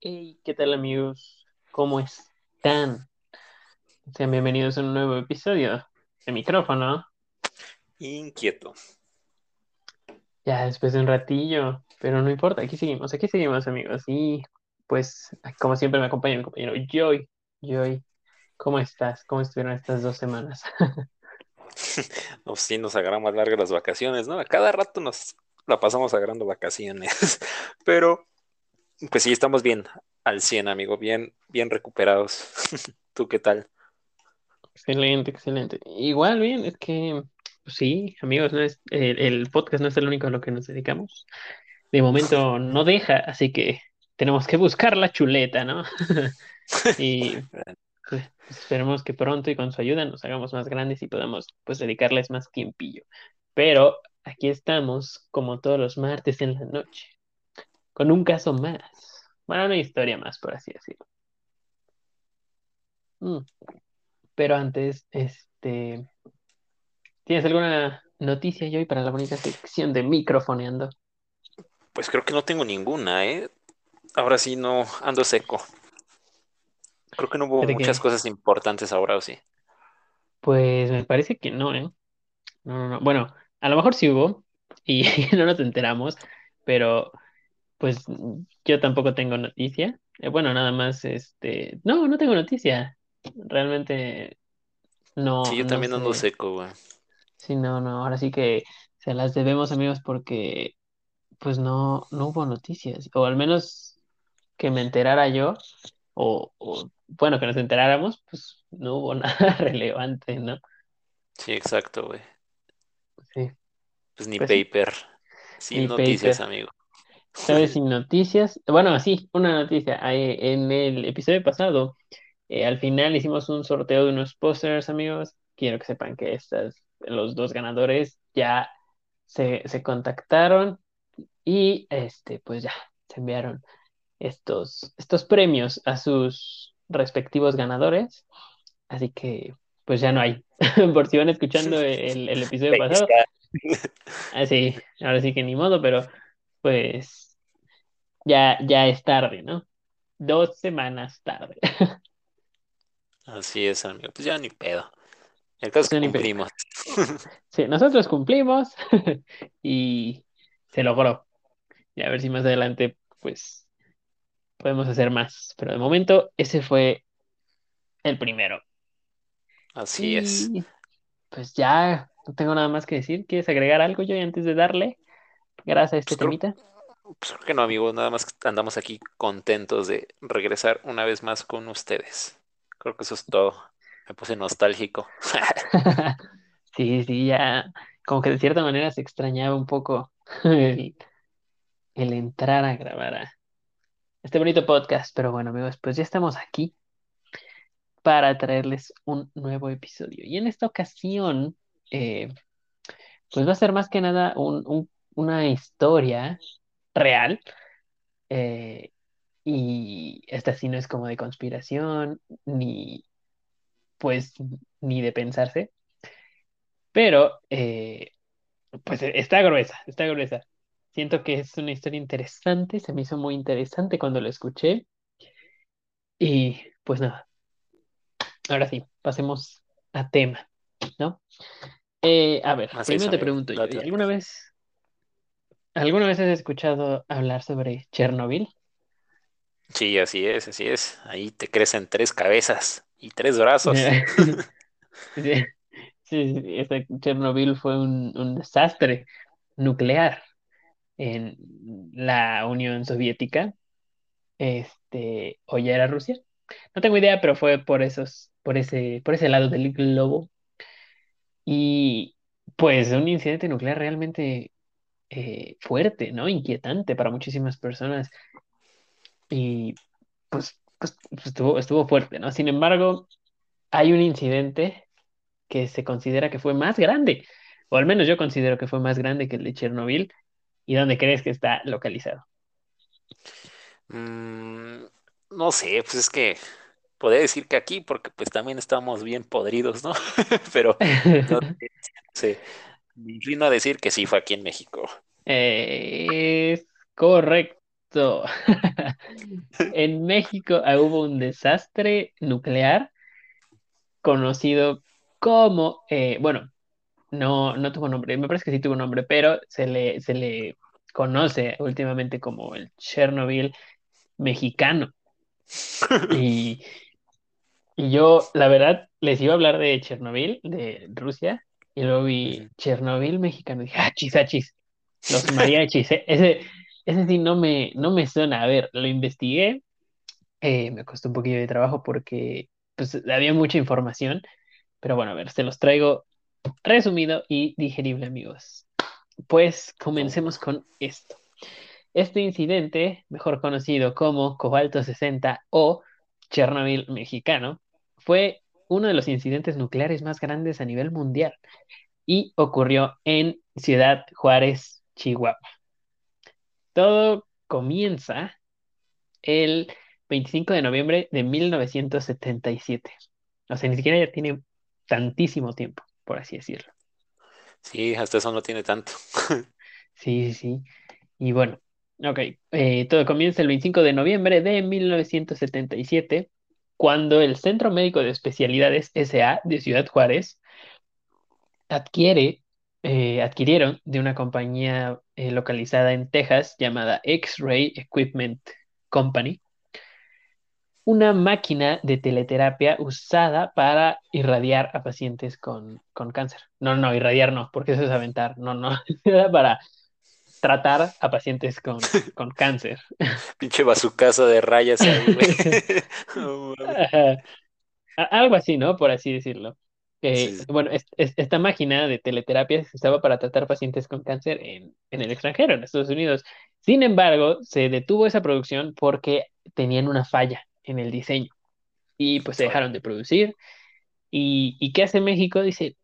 Hey, ¿qué tal amigos? ¿Cómo están? Sean bienvenidos a un nuevo episodio de micrófono. Inquieto. Ya después de un ratillo, pero no importa, aquí seguimos, aquí seguimos amigos. Y pues, como siempre me acompaña mi compañero Joy. Joy, ¿cómo estás? ¿Cómo estuvieron estas dos semanas? No, sí, nos agarramos largas las vacaciones, ¿no? A cada rato nos la pasamos agarrando vacaciones. Pero, pues sí, estamos bien al 100, amigo, bien, bien recuperados. ¿Tú qué tal? Excelente, excelente. Igual bien, es que pues sí, amigos, no es, el, el podcast no es el único a lo que nos dedicamos. De momento no deja, así que tenemos que buscar la chuleta, ¿no? Y pues, esperemos que pronto y con su ayuda nos hagamos más grandes y podamos pues dedicarles más tiempillo. Pero aquí estamos como todos los martes en la noche, con un caso más. Bueno, una historia más, por así decirlo. Mm. Pero antes, este, ¿tienes alguna noticia, Joy, para la bonita sección de microfoneando? Pues creo que no tengo ninguna, ¿eh? Ahora sí no ando seco. Creo que no hubo muchas que, cosas importantes ahora, ¿o sí? pues me parece que no, ¿eh? No, no, no. Bueno, a lo mejor sí hubo y no nos enteramos, pero pues yo tampoco tengo noticia. Eh, bueno, nada más, este, no, no tengo noticia. Realmente Sí, no, yo no también ando seco, güey. Sí, no, no. Ahora sí que se las debemos, amigos, porque pues no, no hubo noticias. O al menos que me enterara yo, o, o bueno, que nos enteráramos, pues no hubo nada relevante, ¿no? Sí, exacto, güey. Sí, Pues ni pues paper. Sin ni noticias, paper. amigo. Vez sin noticias. Bueno, sí, una noticia. En el episodio pasado, eh, al final hicimos un sorteo de unos pósters, amigos. Quiero que sepan que estas, los dos ganadores ya se, se contactaron y este, pues ya se enviaron estos, estos premios a sus respectivos ganadores. Así que, pues ya no hay. Por si van escuchando el, el episodio pasado, así, ahora sí que ni modo, pero pues ya, ya es tarde, ¿no? Dos semanas tarde. Así es, amigo. Pues ya ni pedo. El caso es que No, cumplimos. Sí, nosotros cumplimos y se logró. Y a ver si más adelante, pues, podemos hacer más. Pero de momento, ese fue el primero. Así es. Pues ya no tengo nada más que decir. ¿Quieres agregar algo yo antes de darle gracias a este Pues creo, temita? pues creo que no, amigo. Nada más que andamos aquí contentos de regresar una vez más con ustedes. Creo que eso es todo. Me puse nostálgico. Sí, sí, ya como que de cierta manera se extrañaba un poco el, el entrar a grabar a este bonito podcast. Pero bueno, amigos, pues ya estamos aquí para traerles un nuevo episodio. Y en esta ocasión, eh, pues va a ser más que nada un- un- una historia real. eh, y esta sí no es como de conspiración, ni pues ni de pensarse, pero eh, pues está gruesa, está gruesa. Siento que es una historia interesante, se me hizo muy interesante cuando lo escuché. Y pues nada, ahora sí, pasemos a tema, ¿no? Eh, a ver, Así es, primero te amigo. pregunto yo. ¿alguna vez, alguna vez has escuchado hablar sobre Chernobyl? Sí, así es, así es. Ahí te crecen tres cabezas y tres brazos. Sí, sí, sí, sí, este Chernobyl fue un, un desastre nuclear en la Unión Soviética, este, o ya era Rusia. No tengo idea, pero fue por esos, por ese, por ese lado del globo. Y pues un incidente nuclear realmente eh, fuerte, ¿no? Inquietante para muchísimas personas. Y pues, pues, pues, estuvo, estuvo fuerte, ¿no? Sin embargo, hay un incidente que se considera que fue más grande, o al menos yo considero que fue más grande que el de Chernobyl. ¿Y dónde crees que está localizado? Mm, no sé, pues es que podría decir que aquí, porque pues también estamos bien podridos, ¿no? Pero no sé, me inclino a decir que sí fue aquí en México. Es correcto. En México hubo un desastre nuclear conocido como, eh, bueno, no, no tuvo nombre, me parece que sí tuvo nombre, pero se le, se le conoce últimamente como el Chernobyl mexicano. Y, y yo, la verdad, les iba a hablar de Chernobyl, de Rusia, y luego vi. Chernobyl mexicano, y dije, achis, achis, los mariachis, eh, Ese, ese sí no me, no me suena. A ver, lo investigué, eh, me costó un poquillo de trabajo porque pues, había mucha información, pero bueno, a ver, se los traigo resumido y digerible, amigos. Pues comencemos con esto. Este incidente, mejor conocido como Cobalto 60 o Chernobyl mexicano, fue uno de los incidentes nucleares más grandes a nivel mundial y ocurrió en Ciudad Juárez, Chihuahua. Todo comienza el 25 de noviembre de 1977. O sea, ni siquiera ya tiene tantísimo tiempo, por así decirlo. sí, hasta eso no tiene tanto. Sí, sí, sí. Y bueno, ok. eh, todo comienza el 25 de noviembre de 1977, cuando el Centro Médico de Especialidades SA de Ciudad Juárez adquiere, eh, adquirieron de una compañía eh, localizada en Texas llamada X-Ray Equipment Company una máquina de teleterapia usada para irradiar a pacientes con, con cáncer. No, no, irradiar no, porque eso es aventar. No, no, era para tratar a pacientes con, con cáncer. Pinche bazucazo de rayas ahí, Algo así, ¿no? Por así decirlo. Eh, sí. bueno, es- es- esta máquina de teleterapia se usaba para tratar pacientes con cáncer en, en el extranjero, en Estados Unidos. Sin embargo, se detuvo esa producción porque tenían una falla en el diseño y pues se dejaron de producir. ¿Y, y qué hace México? Dice,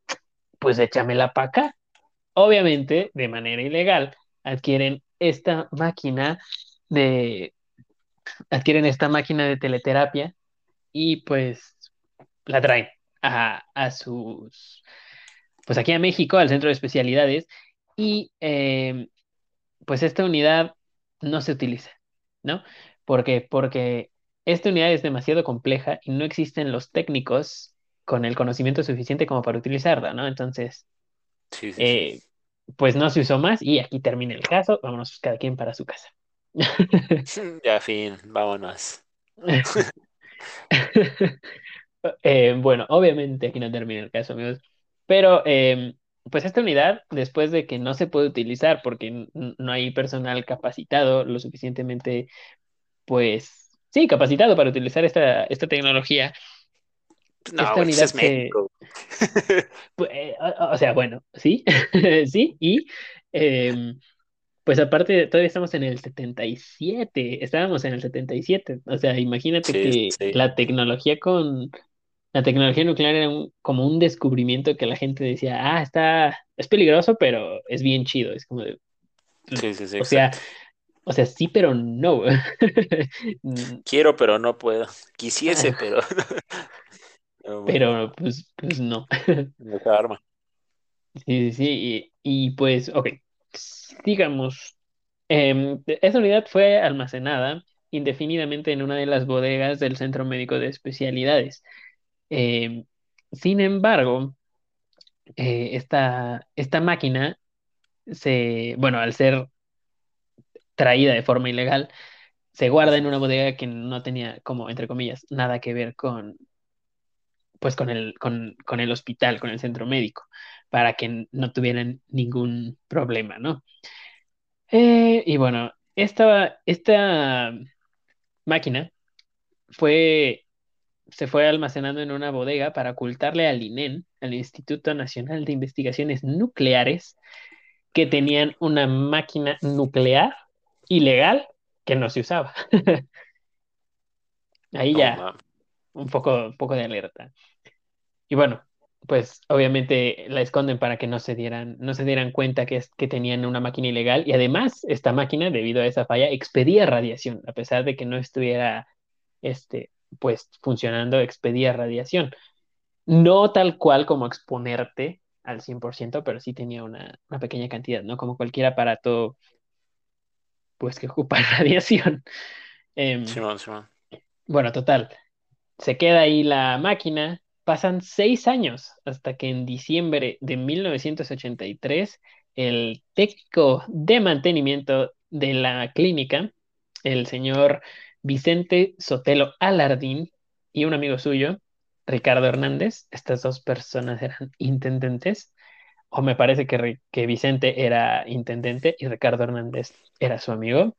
pues échamela para acá. Obviamente, de manera ilegal, adquieren esta máquina de, adquieren esta máquina de teleterapia y pues la traen a, a sus, pues aquí a México, al centro de especialidades, y eh, pues esta unidad no se utiliza, ¿no? ¿Por qué? Porque esta unidad es demasiado compleja y no existen los técnicos con el conocimiento suficiente como para utilizarla, ¿no? Entonces, Sí, sí, sí. eh, pues no se usó más y aquí termina el caso. Vámonos cada quien para su casa. Ya, fin, vámonos. Eh, bueno, obviamente aquí no termina el caso, amigos. Pero, eh, pues esta unidad, después de que no se puede utilizar porque no hay personal capacitado lo suficientemente, pues, sí, capacitado para utilizar esta, esta tecnología, No, esta pues unidad es se, México. pu- eh, o, o sea, bueno, sí, sí, y em, pues aparte, todavía estamos en el 77, estábamos en el 77, o sea, imagínate Sí, que sí, la tecnología con La tecnología nuclear era un- como un descubrimiento que la gente decía, ah, está, es peligroso, pero es bien chido. Es como de, pues, sí, sí, sí, o sea. O sea, sí, pero no. Mm, Quiero, pero no puedo. Quisiese, ah, pero no, Pero pues, pues no. esa arma. Sí, sí, sí. Y, y, pues, ok, digamos, em, esa unidad fue almacenada indefinidamente en una de las bodegas del Centro Médico de Especialidades. Em, sin embargo, eh, esta, esta máquina se, bueno, al ser traída de forma ilegal, se guarda en una bodega que no tenía, como entre comillas, nada que ver con, pues con el, con, con el hospital, con el centro médico, para que no tuvieran ningún problema, ¿no? Eh, y bueno, esta, esta máquina fue, se fue almacenando en una bodega para ocultarle al INEN, al Instituto Nacional de Investigaciones Nucleares, que tenían una máquina nuclear ilegal que no se usaba. Ahí No, ya un poco, un poco de alerta. Y bueno, pues obviamente la esconden para que no se dieran, no se dieran cuenta que, es, que tenían una máquina ilegal y además esta máquina, debido a esa falla, expedía radiación, a pesar de que no estuviera este, pues funcionando, expedía radiación. No tal cual como exponerte al 100%, pero sí tenía una, una pequeña cantidad, ¿no? Como cualquier aparato, pues que ocupa radiación. Em, Simón, Simón. bueno, total, se queda ahí la máquina, pasan seis años hasta que en diciembre de 1983 el técnico de mantenimiento de la clínica, el señor Vicente Sotelo Alardín y un amigo suyo, Ricardo Hernández, estas dos personas eran intendentes, o me parece que, que Vicente era intendente y Ricardo Hernández era su amigo.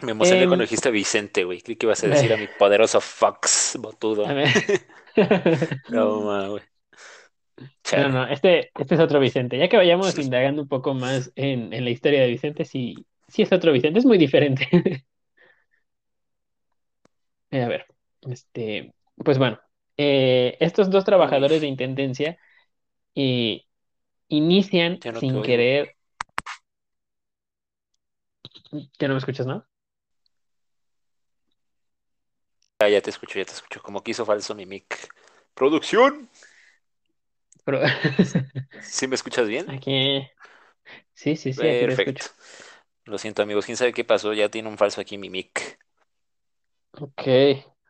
Me emocioné Em, cuando dijiste Vicente, güey. Creí que ibas a decir a mi poderoso Fox, botudo. No, ma, güey. No, no, este, este es otro Vicente. Ya que vayamos indagando un poco más en, en la historia de Vicente, sí, sí es otro Vicente, es muy diferente. Eh, A ver, este, pues bueno, eh, estos dos trabajadores de intendencia eh, inician no sin querer. ¿Ya no me escuchas, no? Ah, ya te escucho, ya te escucho. Como que hizo falso mi mic. ¡Producción! Pero ¿Sí me escuchas bien? aquí, sí, sí, sí, aquí Perfecto. escucho. Lo siento, amigos. ¿Quién sabe qué pasó? Ya tiene un falso aquí mi mic. Ok,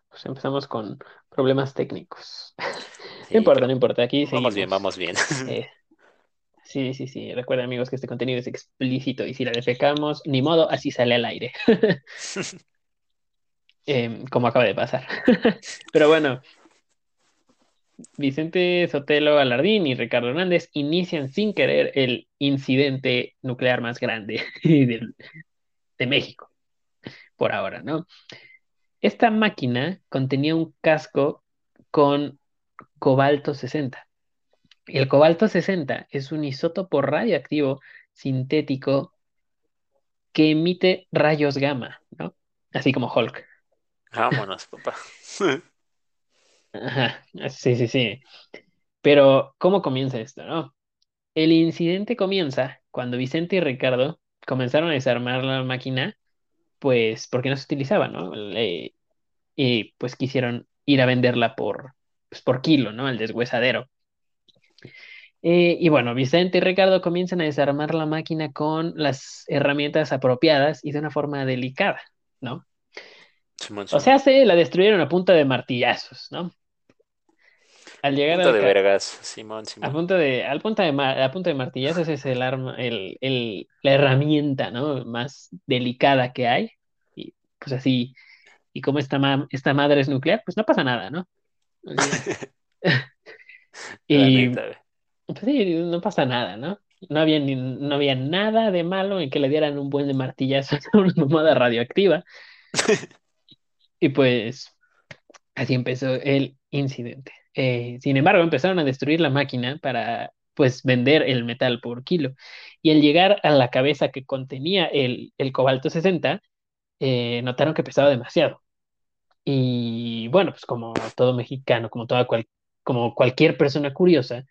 pues empezamos con problemas técnicos. Sí, No importa, no importa, aquí Vamos bien, vamos bien. Eh, sí, sí, sí. Recuerden, amigos, que este contenido es explícito y si la defecamos, ni modo, así sale al aire. Em, como acaba de pasar. Pero bueno, Vicente Sotelo Alardín y Ricardo Hernández inician sin querer el incidente nuclear más grande de México, por ahora, ¿no? Esta máquina contenía un casco con cobalto 60. El cobalto 60 es un isótopo radioactivo sintético que emite rayos gamma, ¿no? Así como Hulk. Vámonos, papá. Ajá, sí, sí, sí. Pero, ¿cómo comienza esto, no? El incidente comienza cuando Vicente y Ricardo comenzaron a desarmar la máquina, pues porque no se utilizaba, ¿no? Le- y pues quisieron ir a venderla por, pues, por kilo, ¿no? El deshuesadero. Eh, y bueno, Vicente y Ricardo comienzan a desarmar la máquina con las herramientas apropiadas y de una forma delicada, ¿no? Simón, O Simón. sea, se la destruyeron a punta de martillazos, ¿no? Al llegar Punta al de vergas. Simón, a Simón. punto de, al punto de, a punto de martillazos es el arma, el, el- la herramienta, ¿no? Más delicada que hay. Y pues así, y como esta, ma- esta madre es nuclear, pues no pasa nada, ¿no? La Y neta. Pues sí, no pasa nada, ¿no? No había, ni- no había nada de malo en que le dieran un buen de martillazos a una mamada radioactiva. Y pues así empezó el incidente. Eh, sin embargo, empezaron a destruir la máquina para pues vender el metal por kilo. Y al llegar a la cabeza que contenía el, el cobalto 60, eh, notaron que pesaba demasiado. Y bueno, pues como todo mexicano, como toda cual- como cualquier persona curiosa,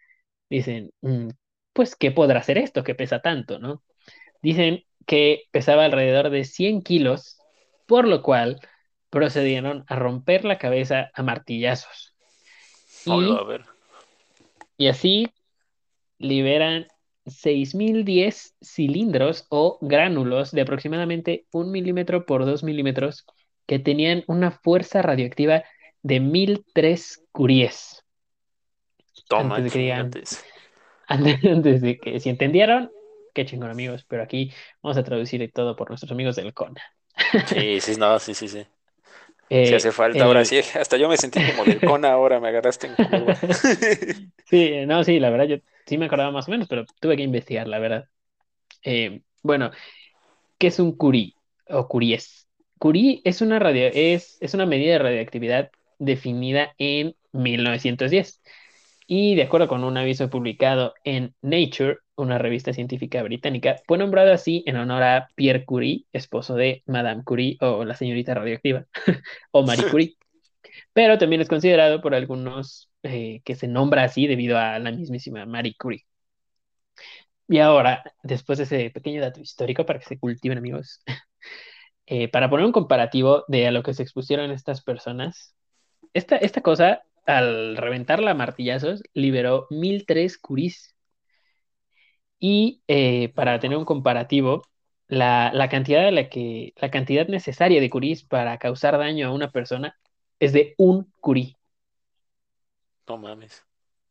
dicen, "Mm, pues, ¿qué podrá hacer esto que pesa tanto, no? Dicen que pesaba alrededor de 100 kilos, por lo cual procedieron a romper la cabeza a martillazos. A ver. y así liberan 6.010 cilindros o gránulos de aproximadamente un milímetro por dos milímetros que tenían una fuerza radioactiva de 1.003 curies. Toma, Antes de que digan, antes, antes de que, si entendieron, qué chingón amigos, pero aquí vamos a traducir todo por nuestros amigos del CONA. Sí, sí, no, sí, sí, sí. Eh, Si hace falta ahora el- sí. Hasta yo me sentí como del Cona ahora, me agarraste en curva. Sí, no, sí, la verdad, yo sí me acordaba más o menos, pero tuve que investigar, la verdad. Eh, bueno, ¿qué es un curí o curies? Curí es una radio, es, es una medida de radioactividad definida en 1910 y de acuerdo con un aviso publicado en Nature, una revista científica británica, fue nombrado así en honor a Pierre Curie, esposo de Madame Curie o la señorita radioactiva, o Marie Curie, pero también es considerado por algunos eh, que se nombra así debido a la mismísima Marie Curie. Y ahora, después de ese pequeño dato histórico para que se cultiven amigos, eh, para poner un comparativo de a lo que se expusieron estas personas, esta, esta cosa, al reventarla a martillazos, liberó 1003 curis. Y eh, para tener un comparativo, la, la cantidad de la que, la cantidad necesaria de curis para causar daño a una persona es de un curí. No mames.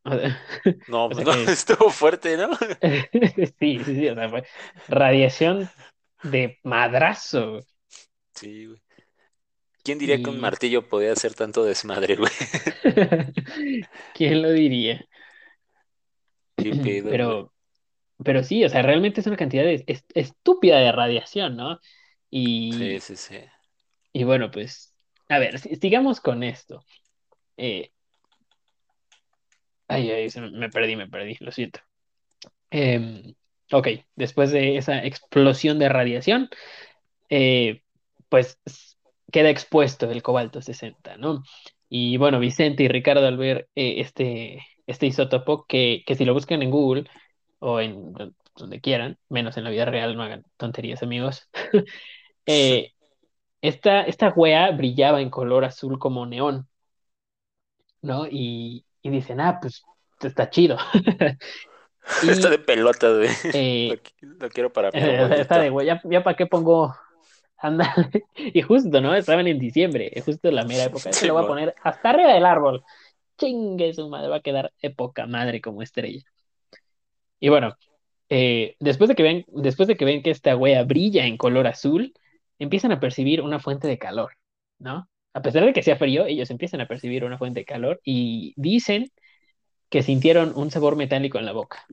O sea, No, o sea no, que- estuvo fuerte, ¿no? sí, sí, sí, o sea, fue radiación de madrazo. Sí, güey. ¿Quién diría que un martillo podía hacer tanto desmadre, güey? ¿quién lo diría? Pedo, güey. Pero, pero sí, o sea, realmente es una cantidad de- es- estúpida de radiación, ¿no? Sí, Y, sí, sí. y bueno, pues, a ver, si- sigamos con esto. Eh, ay, ay, me, perdí, me perdí, lo siento. Em, ok, después de esa explosión de radiación, eh, pues queda expuesto el cobalto 60, ¿no? Y bueno, Vicente y Ricardo al ver eh, este, este isótopo, que, que si lo buscan en Google o en do- donde quieran, menos en la vida real, no hagan tonterías, amigos, eh, esta, esta wea brillaba en color azul como neón, ¿no? Y, y dicen, ah, pues está chido. Está de Y pelota, güey. Lo, eh, lo quiero para está de wea, ya, ya para qué pongo Ándale. Y justo, ¿no? Estaban en diciembre, es justo la mera época. Este lo voy a poner hasta arriba del árbol. Chingue su madre, va a quedar época madre como estrella. Y bueno, eh, después de que ven, después de que ven que esta wea brilla en color azul, empiezan a percibir una fuente de calor, ¿no? A pesar de que sea frío, ellos empiezan a percibir una fuente de calor y dicen que sintieron un sabor metálico en la boca.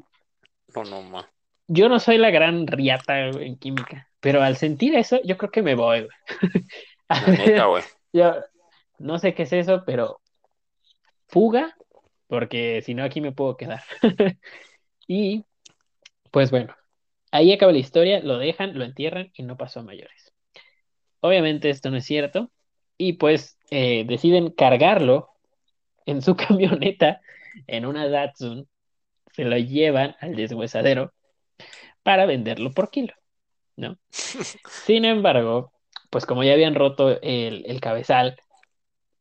No, no, ma. Yo no soy la gran riata en química, pero al sentir eso, yo creo que me voy, güey. A La neta, ver, güey. yo no sé qué es eso, pero fuga, porque si no aquí me puedo quedar. Y pues bueno, ahí acaba la historia, lo dejan, lo entierran y no pasó a mayores. Obviamente esto no es cierto y pues eh, deciden cargarlo en su camioneta, en una Datsun, se lo llevan al deshuesadero para venderlo por kilo, ¿no? Sin embargo, pues como ya habían roto el, el cabezal,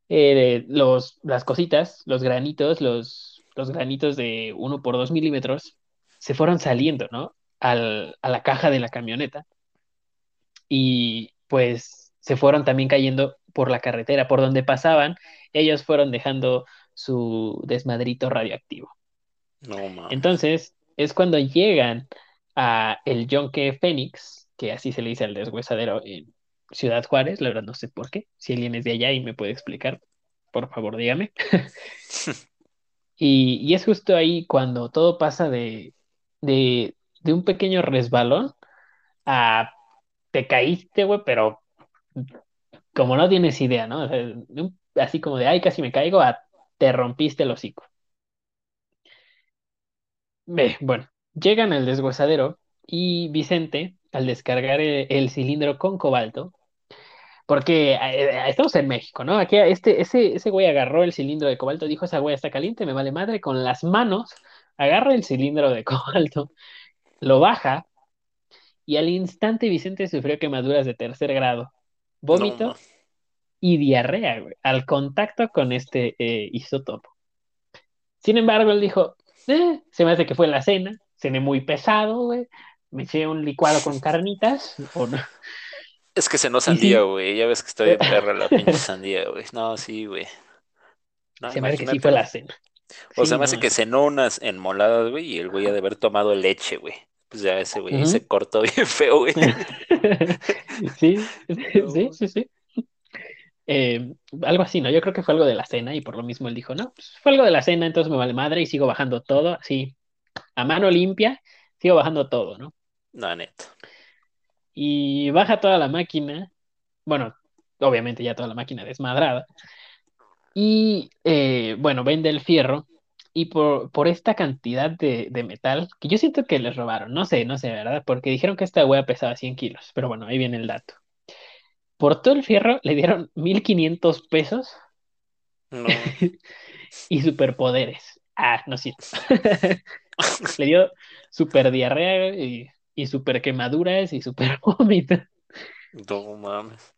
eh, los, las cositas, los granitos, los, los granitos de 1 por 2 milímetros, se fueron saliendo, ¿no? Al, a la caja de la camioneta y pues se fueron también cayendo por la carretera, por donde pasaban, ellos fueron dejando su desmadrito radioactivo. No. Entonces, es cuando llegan a el Yonke Fénix, que así se le dice al deshuesadero en Ciudad Juárez, la verdad no sé por qué. Si alguien es de allá y me puede explicar, por favor, dígame. Y, y es justo ahí cuando todo pasa de, de, de un pequeño resbalón a te caíste, güey, pero como no tienes idea, ¿no? O sea, así como de, ay, casi me caigo, a te rompiste el hocico. Ve, bueno, llegan al deshuesadero y Vicente, al descargar el, el cilindro con cobalto, porque eh, eh, estamos en México, ¿no? Aquí este, ese, ese güey agarró el cilindro de cobalto, dijo, esa güey está caliente, me vale madre, con las manos agarra el cilindro de cobalto, lo baja y al instante Vicente sufrió quemaduras de tercer grado, vómito y diarrea, güey, al contacto con este eh, isótopo. Sin embargo, él dijo, "Eh, se me hace que fue la cena, cené muy pesado, güey, me eché un licuado con carnitas, o no. Es que se no sandía, sí, güey. Ya ves que estoy en perra la pinche sandía, güey. No, sí, güey. No, se me hace que sí fue la cena. O Sí, se me hace que cenó unas enmoladas, güey, y el güey ha de haber tomado leche, güey. Pues ya ese güey Ujú. se cortó bien feo, güey. Sí, sí, sí, sí. Eh, algo así, ¿no? Yo creo que fue algo de la cena y por lo mismo él dijo, no, pues fue algo de la cena, entonces me vale madre y sigo bajando todo, así, a mano limpia, sigo bajando todo, ¿no? No, neta. Y baja toda la máquina, bueno, obviamente ya toda la máquina desmadrada, y eh, bueno, vende el fierro y por, por esta cantidad de, de metal, que yo siento que les robaron, no sé, no sé, ¿verdad? Porque dijeron que esta wea pesaba 100 kilos, pero bueno, ahí viene el dato. Por todo el fierro le dieron 1.500 pesos No. y superpoderes. Ah, no cierto. Le dio super diarrea y, y super quemaduras y super vómito. No mames.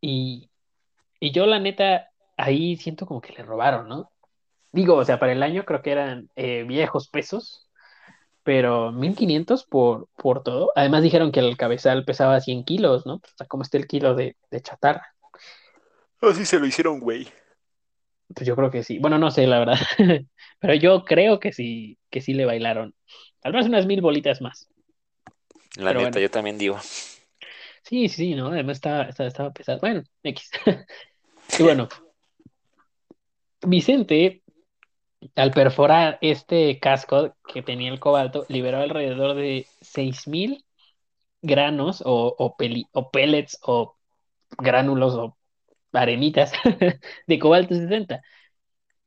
Y, y yo, la neta, ahí siento como que le robaron, ¿no? Digo, o sea, para el año creo que eran eh, viejos pesos, pero 1500 por, por todo. Además dijeron que el cabezal pesaba 100 kilos, ¿no? O sea, ¿cómo está el kilo de, de chatarra? Así se lo hicieron, güey. Pues yo creo que sí. Bueno, no sé, la verdad. Pero yo creo que sí, que sí le bailaron. Al menos unas mil bolitas más. La Pero neta, bueno. yo también digo. Sí, sí, ¿no? Además estaba, estaba, estaba pesado. Bueno, X. Y bueno, Vicente, al perforar este casco que tenía el cobalto, liberó alrededor de 6000 granos o, o, peli- o pellets o gránulos o arenitas de cobalto 60.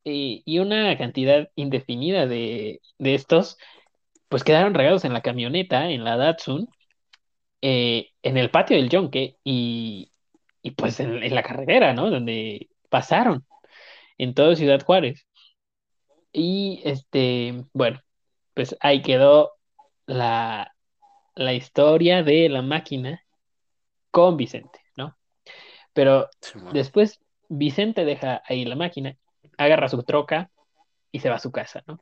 Y, y una cantidad indefinida de, de estos, pues quedaron regados en la camioneta, en la Datsun, eh, en el patio del Yonke y, y pues en, en la carretera, ¿no? Donde pasaron, en toda Ciudad Juárez. Y este, bueno, pues ahí quedó la, la historia de la máquina con Vicente, ¿no? Pero después Vicente deja ahí la máquina, agarra su troca y se va a su casa, ¿no?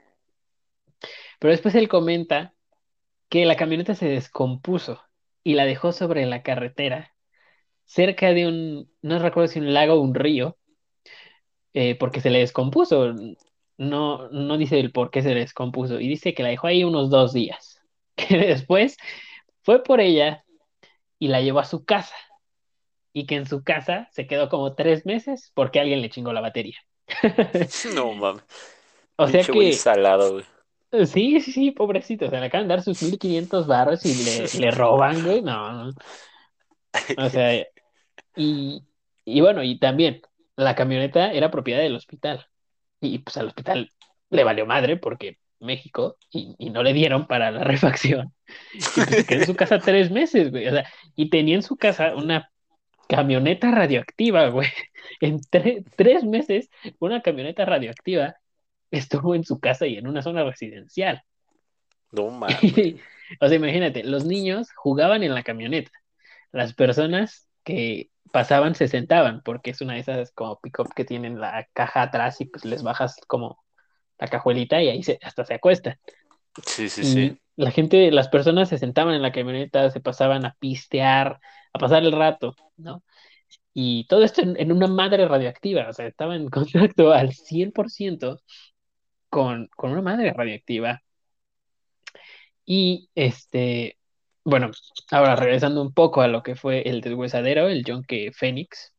Pero después él comenta que la camioneta se descompuso y la dejó sobre la carretera, cerca de un, no recuerdo si un lago o un río, eh, porque se le descompuso. No, no dice el por qué se le descompuso y dice que la dejó ahí unos dos días. Que después fue por ella y la llevó a su casa y que en su casa se quedó como tres meses porque alguien le chingó la batería. No mames. O sea que salado, güey. Sí, sí, sí, pobrecito, se le acaban de dar sus 1500 barros y le, le roban, güey. No, no. O sea, y, y bueno, y también la camioneta era propiedad del hospital. Y pues al hospital le valió madre porque México y, y no le dieron para la refacción. Y pues se quedó en su casa tres meses, güey. O sea, y tenía en su casa una camioneta radioactiva, güey. En tre- tres meses, una camioneta radioactiva estuvo en su casa y en una zona residencial. No mames. O sea, imagínate, los niños jugaban en la camioneta. Las personas que pasaban se sentaban, porque es una de esas como pick-up que tienen la caja atrás y pues les bajas como la cajuelita y ahí se, hasta se acuestan. Sí, sí, Y sí. la gente, las personas se sentaban en la camioneta, se pasaban a pistear, a pasar el rato, ¿no? Y todo esto en, en una madre radioactiva, o sea, estaba en contacto al 100% con, con una madre radioactiva. Y este, bueno, ahora regresando un poco a lo que fue el deshuesadero, el Yonke Fénix,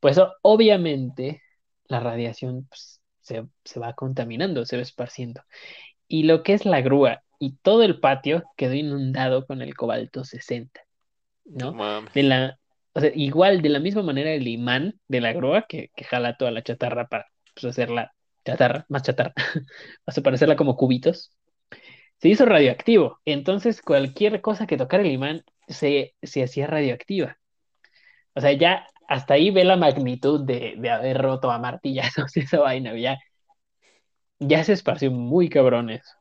pues obviamente la radiación pues, se, se va contaminando, se va esparciendo. Y lo que es la grúa y todo el patio quedó inundado con el cobalto 60, No. De la, o sea, igual, de la misma manera el imán de la grúa que, que jala toda la chatarra para pues, hacerla chatarra, más chatarra, para hacerla como cubitos, se hizo radioactivo. Entonces cualquier cosa que tocara el imán se, se hacía radioactiva. O sea, ya hasta ahí ve la magnitud de, de haber roto a martillazos esa vaina, ya, ya se esparció muy cabrón eso.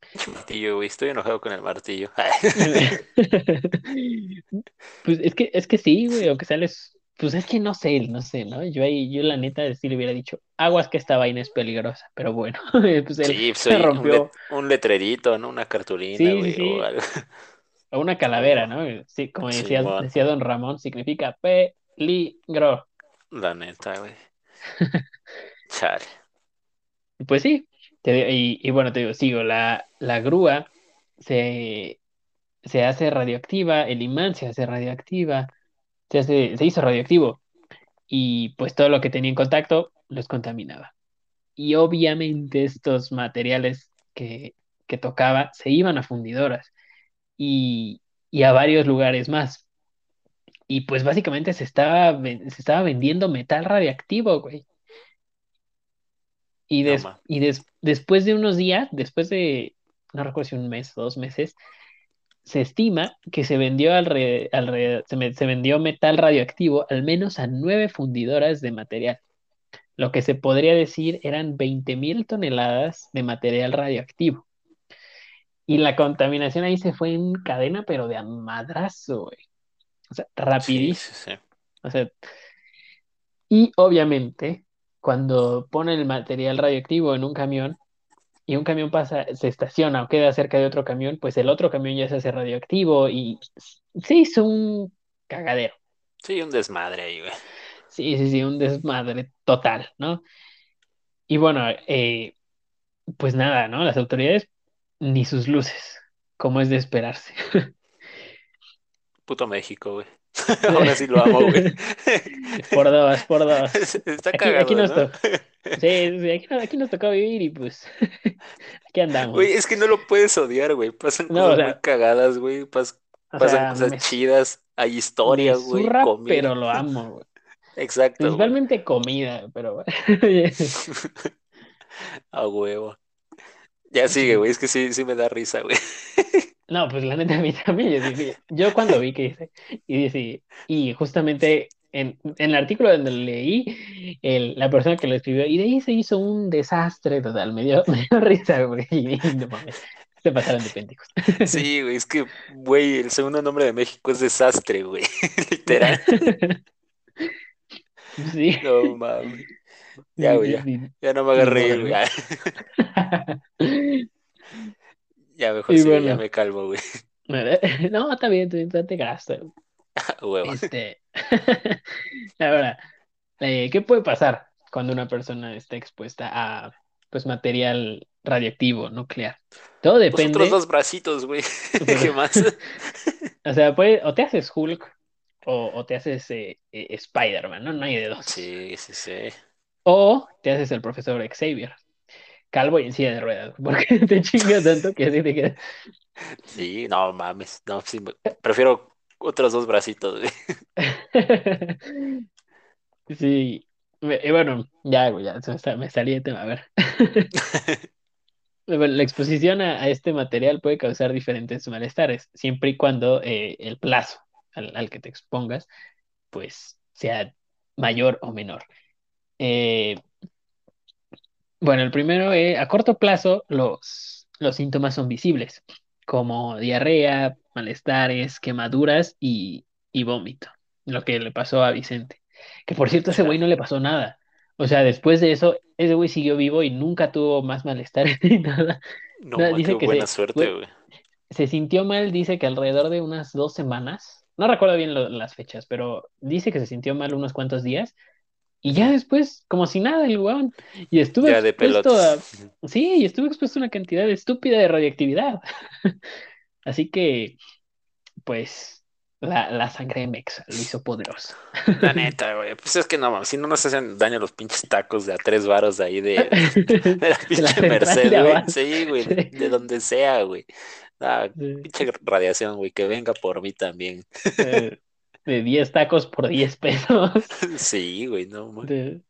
Pinche martillo, güey. Estoy enojado con el martillo. Pues es que, es que sí, güey, aunque sales, pues es que no sé, no sé, ¿no? Yo ahí, yo la neta sí le hubiera dicho, aguas que esta vaina es peligrosa, pero bueno, pues él Sí, pues, se rompió, un letrerito, ¿no? Una cartulina, sí, güey, sí, o algo. o una calavera, ¿no? Sí, como decía, decía don Ramón, significa peligro. la neta, güey. Chale. Pues sí, te y, y bueno, te digo, sigo, la, la grúa se, se hace radioactiva, el imán se hace radioactiva, se hace, se hizo radioactivo, y pues todo lo que tenía en contacto los contaminaba. Y obviamente estos materiales que, que tocaba se iban a fundidoras y, y a varios lugares más. Y pues básicamente se estaba, se estaba vendiendo metal radiactivo, güey. Y, des- y des- después de unos días, después de, no recuerdo si un mes o dos meses, se estima que se vendió alre- alre- se, me- se vendió metal radioactivo al menos a nueve fundidoras de material. lo que se podría decir eran 20.000 toneladas de material radioactivo. Y la contaminación ahí se fue en cadena, pero de a madrazo, güey. O sea, rapidísimo. sí, sí. O sea, y obviamente, cuando ponen el material radioactivo en un camión y un camión pasa, se estaciona o queda cerca de otro camión, pues el otro camión ya se hace radioactivo y se hizo un cagadero. Sí, un desmadre ahí, güey. Sí, sí, sí, un desmadre total, ¿no? Y bueno, eh, pues nada, ¿no? Las autoridades ni sus luces, como es de esperarse. Puto México, güey. Ahora sí lo amo, güey. Por dos, por dos. Está Aquí, cagado, aquí nos ¿no? Sí, sí, aquí, no- aquí nos tocó vivir y pues aquí andamos. Güey, es que no lo puedes odiar, güey. Pasan No, o cosas sea- muy cagadas, güey. Pas- pasan sea, cosas me, chidas. Hay historias, güey. zurra, Comida. pero lo amo, güey. Exacto, güey. Principalmente comida, pero A huevo. Ya sigue, güey. Es que sí, sí me da risa, güey. No, pues la neta a mí también. Yo, dije- yo cuando vi que dice, y dice, y justamente en, en el artículo donde lo leí, el, la persona que lo escribió, y de ahí se hizo un desastre total. Me dio, me dio risa, güey. No mames, se pasaron de pendejos. Sí, güey. Es que, güey, el segundo nombre de México es desastre, güey. Literal. Sí. No mames. Ya, güey, ya. Ya no me modo, güey. Ya mejor Y sí, ya bueno. me calmo, güey. No, está bien, tú te gastas. Huevo. Este, ahora, eh, ¿qué puede pasar cuando una persona está expuesta a pues material radiactivo nuclear? Todo Los otros depende, dos bracitos, güey. ¿Qué más? o sea, puede, o te haces Hulk o, o te haces eh, eh, Spider-Man, ¿no? No hay de dos. Sí, sí, sí. O te haces el profesor Xavier, calvo y en silla de ruedas, porque te chinga tanto que así te quedas. Sí, no mames. No, sí, prefiero otros dos bracitos. Sí, y bueno, ya, güey, ya me, sa- me salí de tema. A ver, la exposición a, a este material puede causar diferentes malestares, siempre y cuando eh, el plazo al, al que te expongas, pues, sea mayor o menor. Eh, bueno, el primero, eh, a corto plazo, los, los síntomas son visibles, como diarrea, malestares, quemaduras y, y vómito, lo que le pasó a Vicente. Que por cierto, a ese güey no le pasó nada. O sea, después de eso, ese güey siguió vivo y nunca tuvo más malestares ni nada. No, ma, dice qué que buena se- suerte, güey. güey. Se sintió mal, dice que alrededor de unas dos semanas, no recuerdo bien lo- las fechas, pero dice que se sintió mal unos cuantos días y ya después, como si nada, el weón. Y estuvo Ya de expuesto a. Sí, y estuvo expuesto a una cantidad estúpida de radioactividad. Así que, pues, la, la sangre de Mexa lo hizo poderoso. La neta, güey. Pues es que no, si no nos hacen daño los pinches tacos de a tres varos de ahí de, De la pinche Merced, güey. Sí, güey, de, de donde sea, güey. Ah, pinche radiación, güey, que venga por mí también. de- de 10 tacos por 10 pesos. Sí, güey, no. De-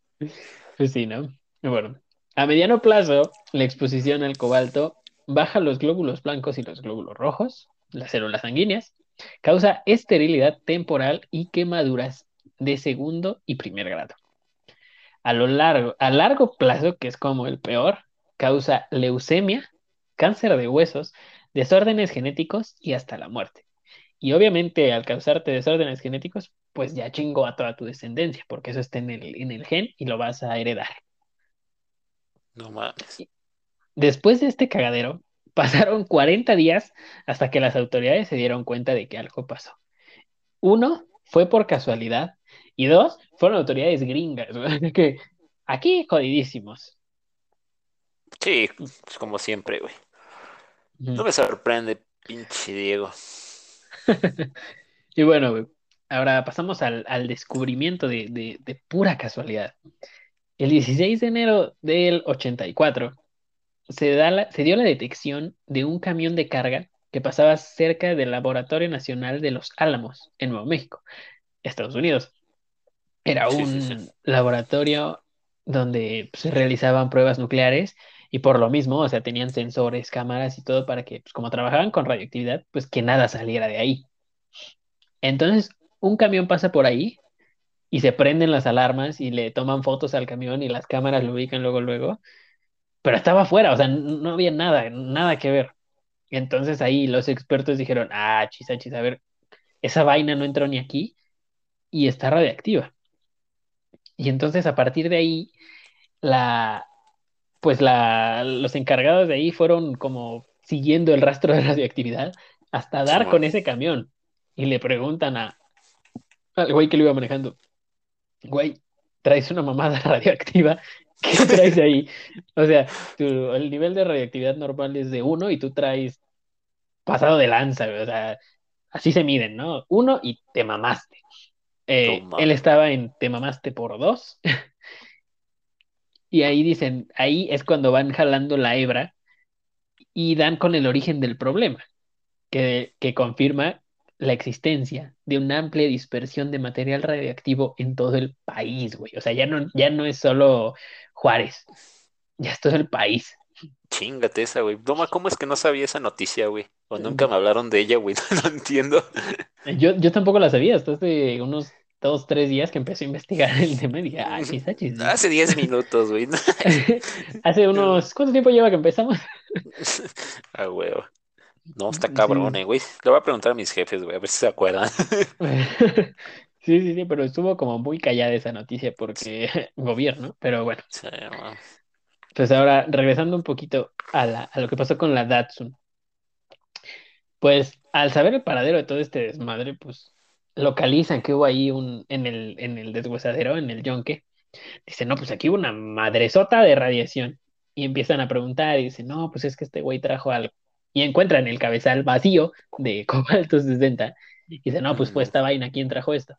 Pues sí, ¿no? Bueno, a mediano plazo, la exposición al cobalto baja los glóbulos blancos y los glóbulos rojos, las células sanguíneas, causa esterilidad temporal y quemaduras de segundo y primer grado. A lo largo, a largo plazo, que es como el peor, causa leucemia, cáncer de huesos, desórdenes genéticos y hasta la muerte. Y obviamente al causarte desórdenes genéticos, pues ya chingó a toda tu descendencia, porque eso está en el, en el gen y lo vas a heredar. No mames. Después de este cagadero, pasaron 40 días hasta que las autoridades se dieron cuenta de que algo pasó. Uno, fue por casualidad, y dos, fueron autoridades gringas, que aquí jodidísimos. Sí, pues como siempre, güey. No me sorprende, pinche Diego. Y bueno, güey, ahora pasamos al, al descubrimiento de, de- de pura casualidad. El 16 de enero del 84 se, da la- se dio la detección de un camión de carga que pasaba cerca del Laboratorio Nacional de Los Álamos, en Nuevo México, Estados Unidos. Era un sí, sí. laboratorio donde pues, se realizaban pruebas nucleares y por lo mismo, o sea, tenían sensores, cámaras y todo para que, pues, como trabajaban con radioactividad, pues que nada saliera de ahí. Entonces, un camión pasa por ahí y se prenden las alarmas y le toman fotos al camión y las cámaras lo ubican luego, luego, pero estaba afuera, o sea, no había nada, nada que ver. Entonces ahí los expertos dijeron, ah, chisa, chisa, a ver, esa vaina no entró ni aquí y está radiactiva. Y entonces a partir de ahí, la, pues la, los encargados de ahí fueron como siguiendo el rastro de radioactividad hasta dar con ese camión. Y le preguntan a, al güey que lo iba manejando, güey, traes una mamada radioactiva, ¿qué traes ahí? O sea, el nivel de radioactividad normal es de uno y tú traes pasado de lanza, o sea, así se miden, ¿no? Uno y te mamaste. Eh, él estaba en te mamaste por dos. Y ahí dicen, ahí es cuando van jalando la hebra y dan con el origen del problema, que, que confirma la existencia de una amplia dispersión de material radioactivo en todo el país, güey. O sea, ya no, ya no es solo Juárez, ya es todo el país. Chingate esa, güey. Toma, ¿cómo es que no sabía esa noticia, güey? O nunca me hablaron de ella, güey. No, entiendo. Yo, yo tampoco la sabía, hasta hace unos dos, tres días que empecé a investigar el tema y dije, ah, chisa. Hace diez minutos, güey. hace unos, ¿cuánto tiempo lleva que empezamos? ah, güey. No, está cabrón, eh, güey. Le voy a preguntar a mis jefes, güey, a ver si se acuerdan. Sí, sí, sí, pero estuvo como muy callada esa noticia porque gobierno, pero bueno. Sí, Pues ahora, regresando un poquito a, la, a lo que pasó con la Datsun. Pues al saber el paradero de todo este desmadre, pues localizan que hubo ahí un, en el, en el deshuesadero, en el yonque. Dicen, no, pues aquí hubo una madresota de radiación. Y empiezan a preguntar y dicen, no, pues es que este güey trajo algo. Y encuentran el cabezal vacío de cobalto 60 y dice, no, pues fue esta vaina, ¿quién trajo esto?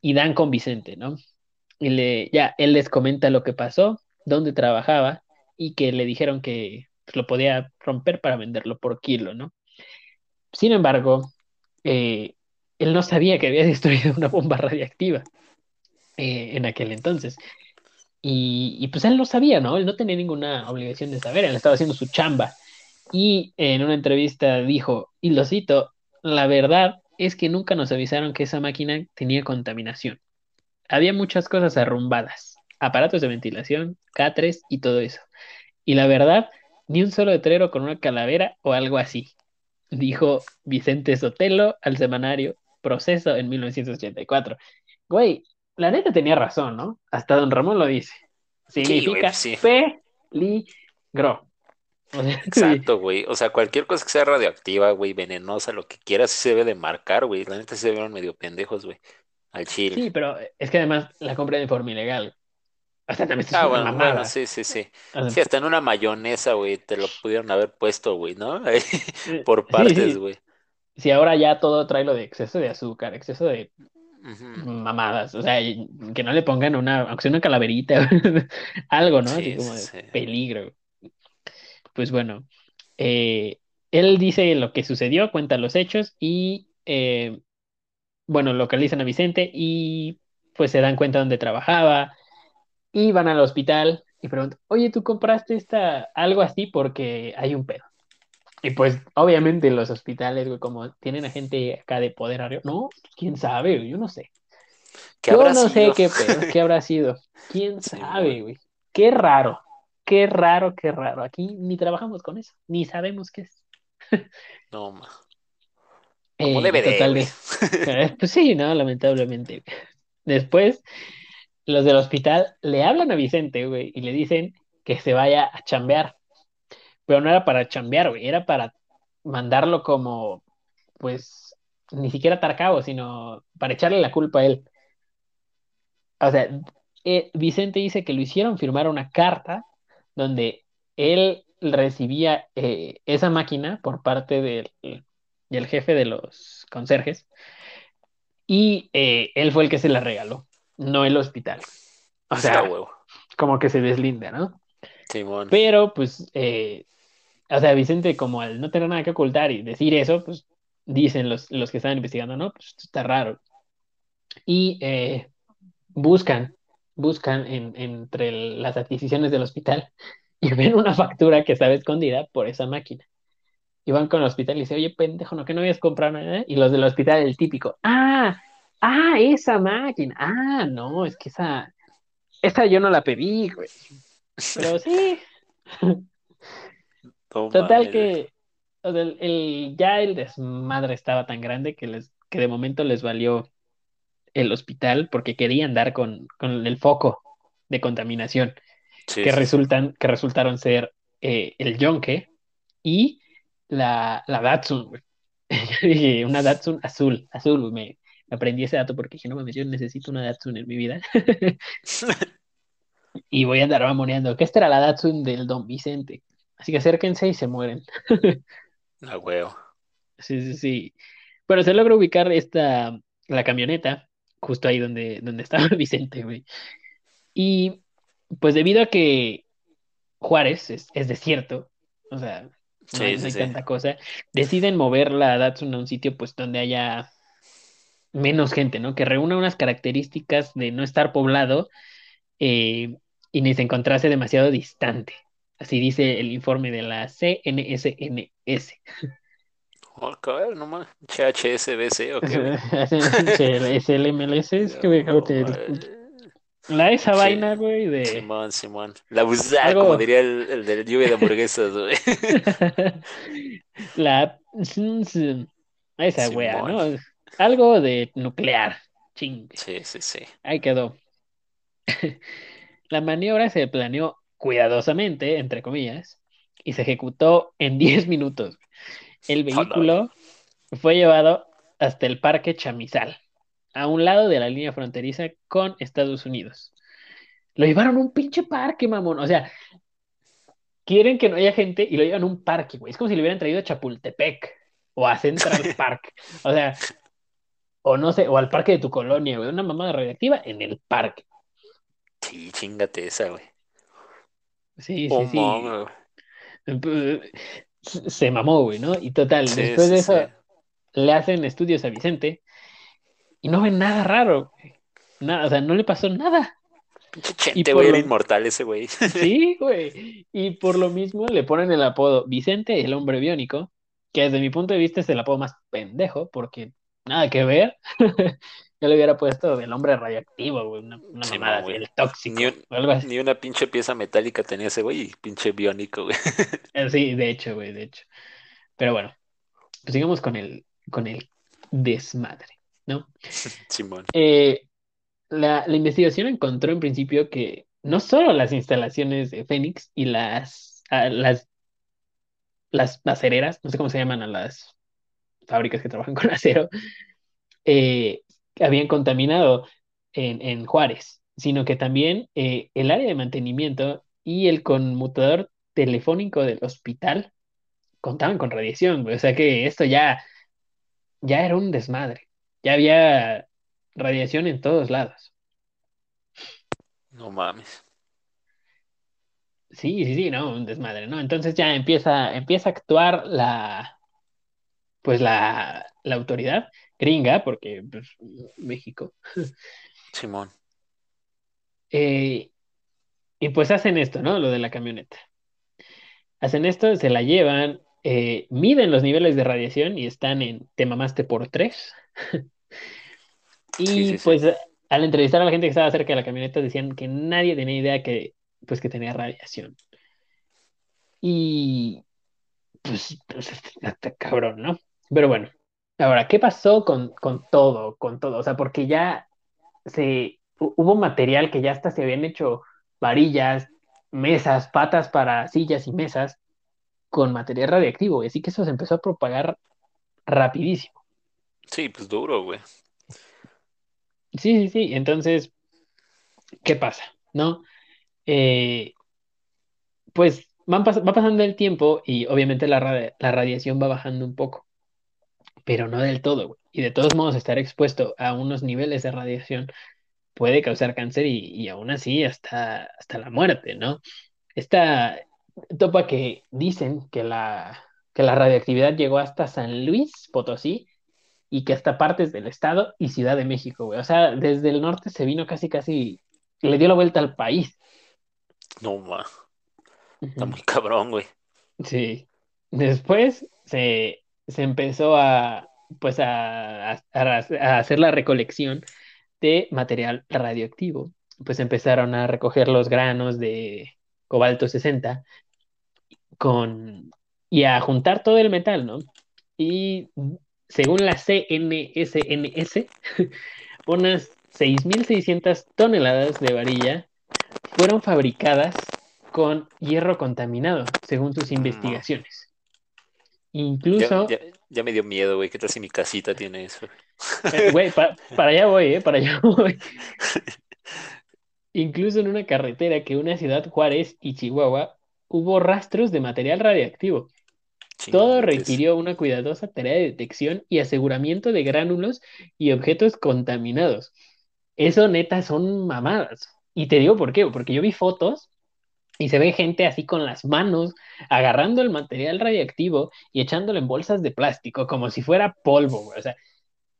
Y dan con Vicente, ¿no? Y le, ya, él les comenta lo que pasó, dónde trabajaba y que le dijeron que pues, lo podía romper para venderlo por kilo, ¿no? Sin embargo, eh, él no sabía que había destruido una bomba radiactiva eh, en aquel entonces. Y, y, pues él no sabía, ¿no? Él no tenía ninguna obligación de saber, él estaba haciendo su chamba. Y en una entrevista dijo, y lo cito, la verdad es que nunca nos avisaron que esa máquina tenía contaminación. Había muchas cosas arrumbadas, aparatos de ventilación, catres y todo eso. Y la verdad, ni un solo letrero con una calavera o algo así, dijo Vicente Sotelo al semanario Proceso en 1984. Güey, la neta tenía razón, ¿no? Hasta don Ramón lo dice. Significa peligro. Exacto, güey. O sea, cualquier cosa que sea radioactiva, güey, venenosa, lo que quieras, se debe de marcar, güey. La neta se vieron medio pendejos, güey. Al chile. Sí, pero es que además la compré de forma ilegal. También está ah, bueno, bueno, sí, sí, sí. sí, hasta en una mayonesa, güey, te lo pudieron haber puesto, güey, ¿no? Por partes, güey. Sí, ahora ya todo trae lo de exceso de azúcar, exceso de mamadas. O sea, que no le pongan una, aunque sea una calaverita, algo, ¿no? Así como de peligro pues bueno, eh, él dice lo que sucedió, cuenta los hechos y, eh, bueno, localizan a Vicente y pues se dan cuenta dónde trabajaba y van al hospital y preguntan, oye, ¿tú compraste esta, algo así porque hay un pedo? Y pues obviamente los hospitales, güey, como tienen a gente acá de poder arriba, no, quién sabe, yo no sé. Yo no sé qué pedo, qué habrá sido. ¿Quién sabe, güey? Qué raro. Qué raro, qué raro. Aquí ni trabajamos con eso, ni sabemos qué es. no, ma. Como eh, debe de. Eh, pues sí, no, lamentablemente. Después, los del hospital le hablan a Vicente, güey, y le dicen que se vaya a chambear. Pero no era para chambear, güey, era para mandarlo como, pues, ni siquiera atar cabo, sino para echarle la culpa a él. O sea, eh, Vicente dice que lo hicieron firmar una carta donde él recibía eh, esa máquina por parte del, jefe de los conserjes y eh, él fue el que se la regaló, no el hospital. O sea, como que se deslinda, ¿no? Pero pues, eh, o sea, Vicente como al no tener nada que ocultar y decir eso, pues dicen los, los que están investigando, no, pues está raro. Y buscan buscan en, entre las adquisiciones del hospital y ven una factura que estaba escondida por esa máquina. Y van con el hospital y dicen, oye, pendejo, ¿no que no habías comprado nada? Y los del hospital, el típico, ah, Ah, esa máquina. Ah, no, es que esa, esa yo no la pedí, güey. Pero sí, Total que o sea, el, el- ya el desmadre estaba tan grande que les, que de momento les valió el hospital porque querían dar con, con el foco de contaminación Sí, que sí, resultan, que resultaron ser eh, el Yonke y la, la Datsun, una Datsun azul, azul, me aprendí ese dato porque dije, no mames, yo necesito una Datsun en mi vida. y voy a andar mamoneando, que esta era la Datsun del Don Vicente. Así que acérquense y se mueren. A huevo. Sí, sí, sí. Bueno, se logra ubicar esta, la camioneta, justo ahí donde, donde estaba Vicente, güey. Y pues debido a que Juárez es, es desierto, o sea, no hay, Sí, no sí, hay sí. tanta cosa, deciden mover la Datsun a un sitio pues donde haya menos gente, ¿no? Que reúna unas características de no estar poblado eh, y ni se encontrase demasiado distante. Así dice el informe de la CNSNS. Oh, cabrón, no mames. HHSBC, ¿o qué, güey? Es el MLS, es que eh, la esa vaina, güey, de Simón, Simón. La busa, algo, como diría el, el del lluvia de hamburguesas, güey. la esa wea. ¿no? Algo de nuclear. Ching. Sí, sí, sí. Ahí quedó. La maniobra se planeó cuidadosamente, entre comillas, y se ejecutó en 10 minutos. El vehículo fue llevado hasta el Parque Chamizal, a un lado de la línea fronteriza con Estados Unidos. Lo llevaron a un pinche parque, mamón. O sea, quieren que no haya gente y lo llevan a un parque, güey. Es como si lo hubieran traído a Chapultepec o a Central Park. O sea, o no sé, o al parque de tu colonia, güey. Una mamada radioactiva en el parque. Sí, chingate esa, güey. Sí, Oh, sí, sí. mames, güey. Se mamó, güey, ¿no? Y total, Sí, después sí, de eso sí. le hacen estudios a Vicente y no ven nada raro, güey. Nada, o sea, no le pasó nada. Chente, güey, era inmortal ese, güey. Sí, güey. Y por lo mismo le ponen el apodo Vicente el hombre biónico, que desde mi punto de vista es el apodo más pendejo, porque nada que ver. Yo le hubiera puesto el hombre radioactivo, güey, una, una Sí, mamada no, así, güey. el tóxico, Ni un- o algo así. Ni una pinche pieza metálica tenía ese güey pinche biónico, güey. Eh, Sí, de hecho, güey, de hecho. Pero bueno, pues sigamos con el, con el desmadre, ¿no? Simón. Eh, la, la investigación encontró en principio que no solo las instalaciones de Fénix y las, a- las, las acereras, no sé cómo se llaman a las fábricas que trabajan con acero, eh, habían contaminado en, en Juárez, sino que también eh, el área de mantenimiento y el conmutador telefónico del hospital contaban con radiación, güey. O sea que esto ya, ya era un desmadre. Ya había radiación en todos lados. No mames. Sí, sí, sí, no, un desmadre, ¿no? Entonces ya empieza, empieza a actuar la, pues la, la autoridad gringa, porque pues, México, Simón. eh, y pues hacen esto, ¿no? Lo de la camioneta. Hacen esto, se la llevan, eh, miden los niveles de radiación y están en te mamaste por tres. Y Sí, sí, sí. pues al entrevistar a la gente que estaba cerca de la camioneta decían que nadie tenía idea que, pues, que tenía radiación. Y pues, pues está cabrón, ¿no? Pero bueno, ahora, ¿qué pasó con, con todo, con todo? O sea, porque ya se hu- hubo material que ya hasta se habían hecho varillas, mesas, patas para sillas y mesas con material radiactivo, y así que eso se empezó a propagar rapidísimo. Sí, pues duro, güey. Sí, sí, sí. Entonces, ¿qué pasa? ¿No? Eh, pues van pas- va pasando el tiempo y obviamente la, radi- la radiación va bajando un poco, pero no del todo, güey. Y de todos modos, estar expuesto a unos niveles de radiación puede causar cáncer y, y aún así hasta, hasta la muerte, ¿no? Esta topa que dicen que la, que la radioactividad llegó hasta San Luis Potosí y que hasta partes del estado y Ciudad de México, güey. O sea, desde el norte se vino casi, casi, le dio la vuelta al país. No mames. Está muy cabrón, güey. Sí. Después se, se empezó a, pues a, a- a hacer la recolección de material radioactivo. Pues empezaron a recoger los granos de cobalto 60 con, y a juntar todo el metal, ¿no? Y según la CNSNS, unas 6.600 toneladas de varilla fueron fabricadas con hierro contaminado, según sus No. investigaciones. Incluso, ya, ya me dio miedo, güey. ¿Qué tal si mi casita tiene eso? eh, güey, pa- para allá voy, ¿eh? Para allá voy. Incluso en una carretera que une Ciudad Juárez y Chihuahua, hubo rastros de material radiactivo. Todo requirió una cuidadosa tarea de detección y aseguramiento de gránulos y objetos contaminados. Eso neta son mamadas. Y te digo por qué, porque yo vi fotos y se ve gente así con las manos agarrando el material radiactivo y echándolo en bolsas de plástico como si fuera polvo, güey. O sea,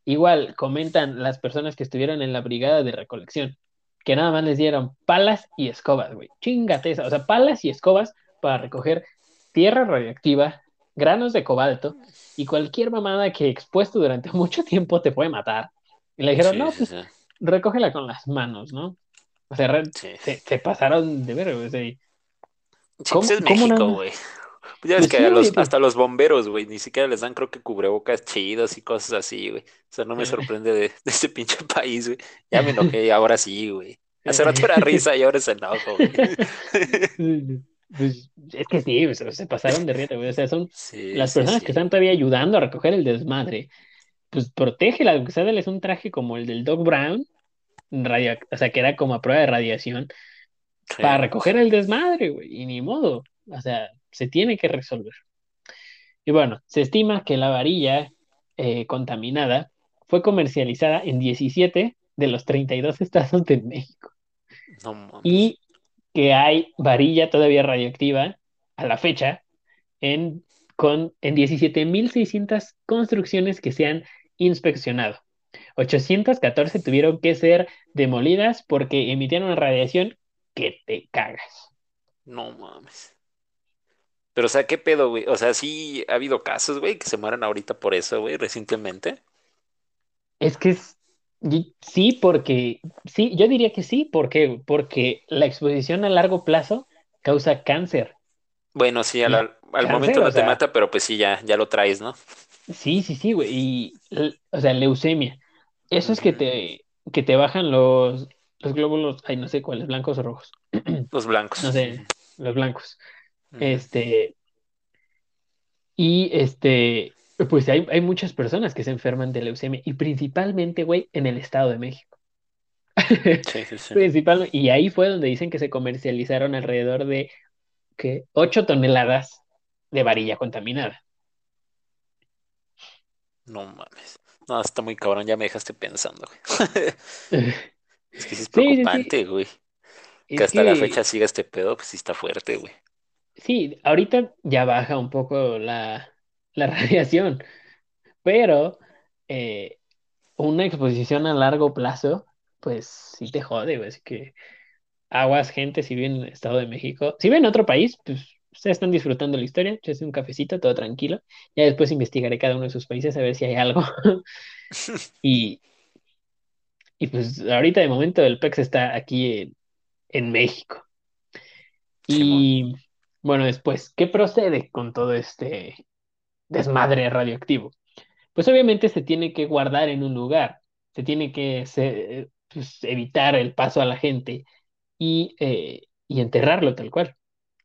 igual comentan las personas que estuvieron en la brigada de recolección que nada más les dieron palas y escobas, güey. Chingate esa. O sea, palas y escobas para recoger tierra radioactiva, granos de cobalto y cualquier mamada que expuesto durante mucho tiempo te puede matar. Y le dijeron, Sí, no, pues sí. recógela con las manos, ¿no? O sea, Sí. se, se pasaron de ver, güey. Sí, ¿Cómo- pues es cómo México, güey. Pues ya ves Pues que sí, a güey, los, pues- hasta los bomberos, güey, ni siquiera les dan, creo que cubrebocas chidos y cosas así, güey. O sea, no me sorprende de, de ese pinche país, güey. Ya me enojé, ahora sí, güey. Hace rato era risa y ahora es enojo, güey. Pues, es que sí, se pasaron de rieta, güey. O sea, son Sí, las personas sí. que están todavía ayudando a recoger el desmadre. Pues protégela, aunque sea un traje como el del Doc Brown, radio, o sea, que era como a prueba de radiación, Sí. para recoger el desmadre, güey. Y ni modo. O sea, se tiene que resolver. Y bueno, se estima que la varilla eh, contaminada fue comercializada en 17 de los 32 estados de México. No. Y que hay varilla todavía radioactiva a la fecha en, con, en 17.600 construcciones que se han inspeccionado. 814 tuvieron que ser demolidas porque emitían una radiación que te cagas. No mames. Pero, o sea, ¿qué pedo, güey? O sea, sí ha habido casos, güey, que se mueran ahorita por eso, güey, recientemente. Es que es, sí, porque, sí, yo diría que sí, ¿por qué? Porque la exposición a largo plazo causa cáncer. Bueno, sí, al, Y al cáncer, momento no te sea, mata, pero pues sí, ya, ya lo traes, ¿no? sí, sí, sí, güey, y, o sea, leucemia. Eso es que te, que te bajan los, los glóbulos, ay, no sé cuáles, blancos o rojos, Los blancos. no sé, los blancos. Este, y este, pues hay, hay muchas personas que se enferman de leucemia, y principalmente, güey, en el Estado de México. Sí, sí, sí. Principal, y ahí fue donde dicen que se comercializaron alrededor de ¿qué? 8 toneladas de varilla contaminada. No mames. No, está muy cabrón, ya me dejaste pensando, güey. Es que sí es Sí, sí, sí. preocupante, güey. Que Es hasta la fecha siga este pedo, pues sí está fuerte, güey. sí, ahorita ya baja un poco la, la radiación, pero eh, una exposición a largo plazo, pues sí te jode, güey. Así que aguas, gente, si viven en el Estado de México. Si viven en otro país, pues ustedes están disfrutando la historia, échese un cafecito, todo tranquilo. Ya después investigaré cada uno de sus países a ver si hay algo. Y, y pues ahorita de momento el PEX está aquí en, en México. Y bueno, después, ¿qué procede con todo este desmadre radioactivo? Pues obviamente se tiene que guardar en un lugar, se tiene que se- pues, evitar el paso a la gente y, eh, y enterrarlo tal cual,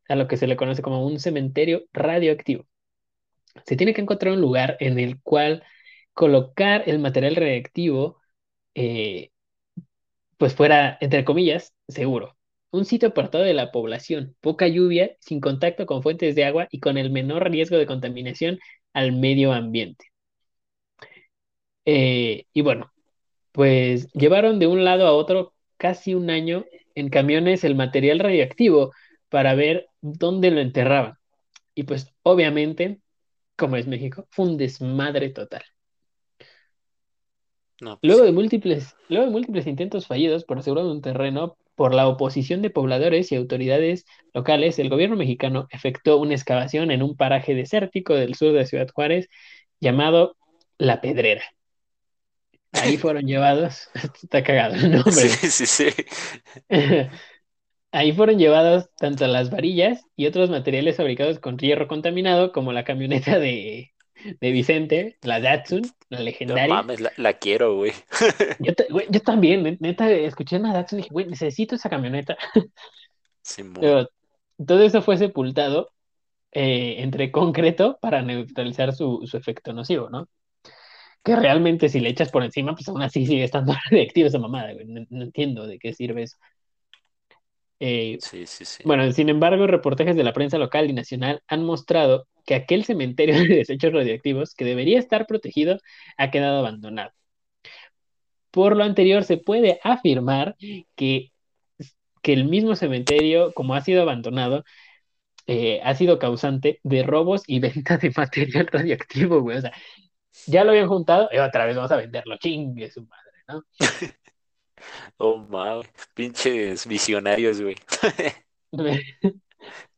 a lo que se le conoce como un cementerio radioactivo. Se tiene que encontrar un lugar en el cual colocar el material radioactivo, eh, pues fuera, entre comillas, seguro. Un sitio apartado de la población, poca lluvia, sin contacto con fuentes de agua y con el menor riesgo de contaminación al medio ambiente. Eh, y bueno, pues llevaron de un lado a otro casi un año en camiones el material radioactivo para ver dónde lo enterraban. Y pues obviamente, como es México, fue un desmadre total. No, pues Luego sí. de múltiples, luego de múltiples intentos fallidos por asegurar un terreno por la oposición de pobladores y autoridades locales, el gobierno mexicano efectuó una excavación en un paraje desértico del sur de Ciudad Juárez llamado La Pedrera. Ahí fueron llevados, está cagado el nombre. Sí, sí, sí. Ahí fueron llevados tanto las varillas y otros materiales fabricados con hierro contaminado, como la camioneta de, de Vicente, la Datsun, la No legendaria. mames, la, la quiero, güey. Yo, ta- güey, yo también, ne- neta, escuché una Datsun y dije, güey, necesito esa camioneta. Simón. Pero todo eso fue sepultado eh, entre concreto para neutralizar su, su efecto nocivo, ¿no? Que realmente si le echas por encima, pues aún así sigue estando radiactiva esa mamada, güey. No, no entiendo de qué sirve eso. Eh, Sí, sí, sí. bueno, sin embargo, reportajes de la prensa local y nacional han mostrado que aquel cementerio de desechos radioactivos que debería estar protegido ha quedado abandonado. Por lo anterior, se puede afirmar que, que el mismo cementerio, como ha sido abandonado, eh, ha sido causante de robos y venta de material radioactivo, güey. O sea, ya lo habían juntado y otra vez vamos a venderlo. Chingue su madre, ¿no? Oh, mames. Pinches visionarios, güey.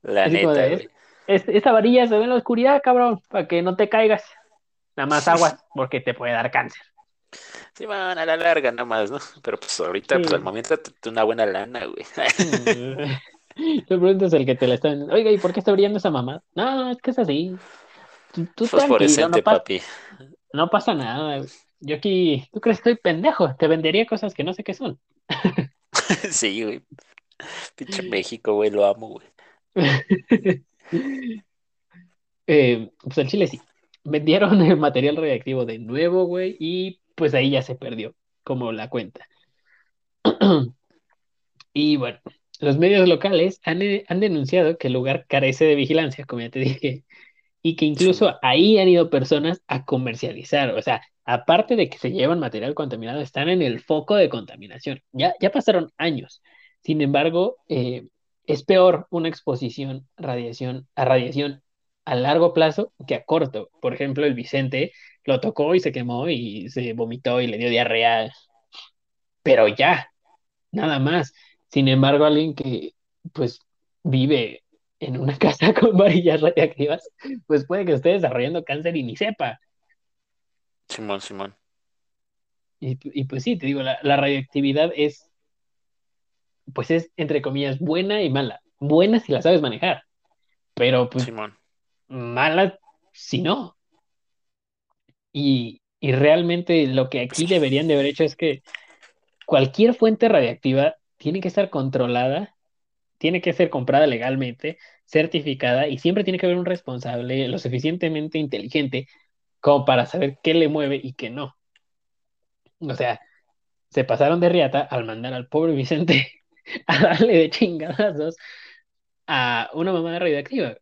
La Así como neta, de, güey. "Es- esta varilla se ve en la oscuridad, cabrón, para que no te caigas. Nada más aguas, porque te puede dar cáncer. Sí, van a la larga nada más, ¿no? Pero pues ahorita, pues Sí. al momento, una buena lana, güey. Te preguntas el que te la está vendiendo, Oiga, ¿y por qué está brillando esa mamá? No, es que es así. Tú, tú tranquilo, Fosforescente, no, pa- papi. no pasa nada. güey. Yo aquí, ¿tú crees que estoy pendejo? Te vendería cosas que no sé qué son. Sí, güey. Pinche México, güey, lo amo, güey. Eh, pues al chile sí. Vendieron el material radiactivo de nuevo, güey, y pues ahí ya se perdió, como la cuenta. Y bueno, los medios locales han, eh, han denunciado que el lugar carece de vigilancia, como ya te dije, y que incluso Sí. ahí han ido personas a comercializar. O sea, aparte de que se llevan material contaminado, están en el foco de contaminación. Ya, ya pasaron años. Sin embargo, eh, es peor una exposición radiación, a radiación a largo plazo que a corto. Por ejemplo, el Vicente lo tocó y se quemó y se vomitó y le dio diarrea, pero ya, nada más. Sin embargo, alguien que pues vive en una casa con varillas radiactivas, pues puede que esté desarrollando cáncer y ni sepa. Simón, Simón. Y, y pues sí, te digo, la, la radioactividad es, pues es, entre comillas, buena y mala. Buena si la sabes manejar, pero pues Simón. mala si no. Y, y realmente lo que aquí deberían de haber hecho es que cualquier fuente radiactiva tiene que estar controlada, tiene que ser comprada legalmente, certificada y siempre tiene que haber un responsable lo suficientemente inteligente como para saber qué le mueve y qué no. O sea, se pasaron de riata al mandar al pobre Vicente a darle de chingadazos a una mamá radioactiva.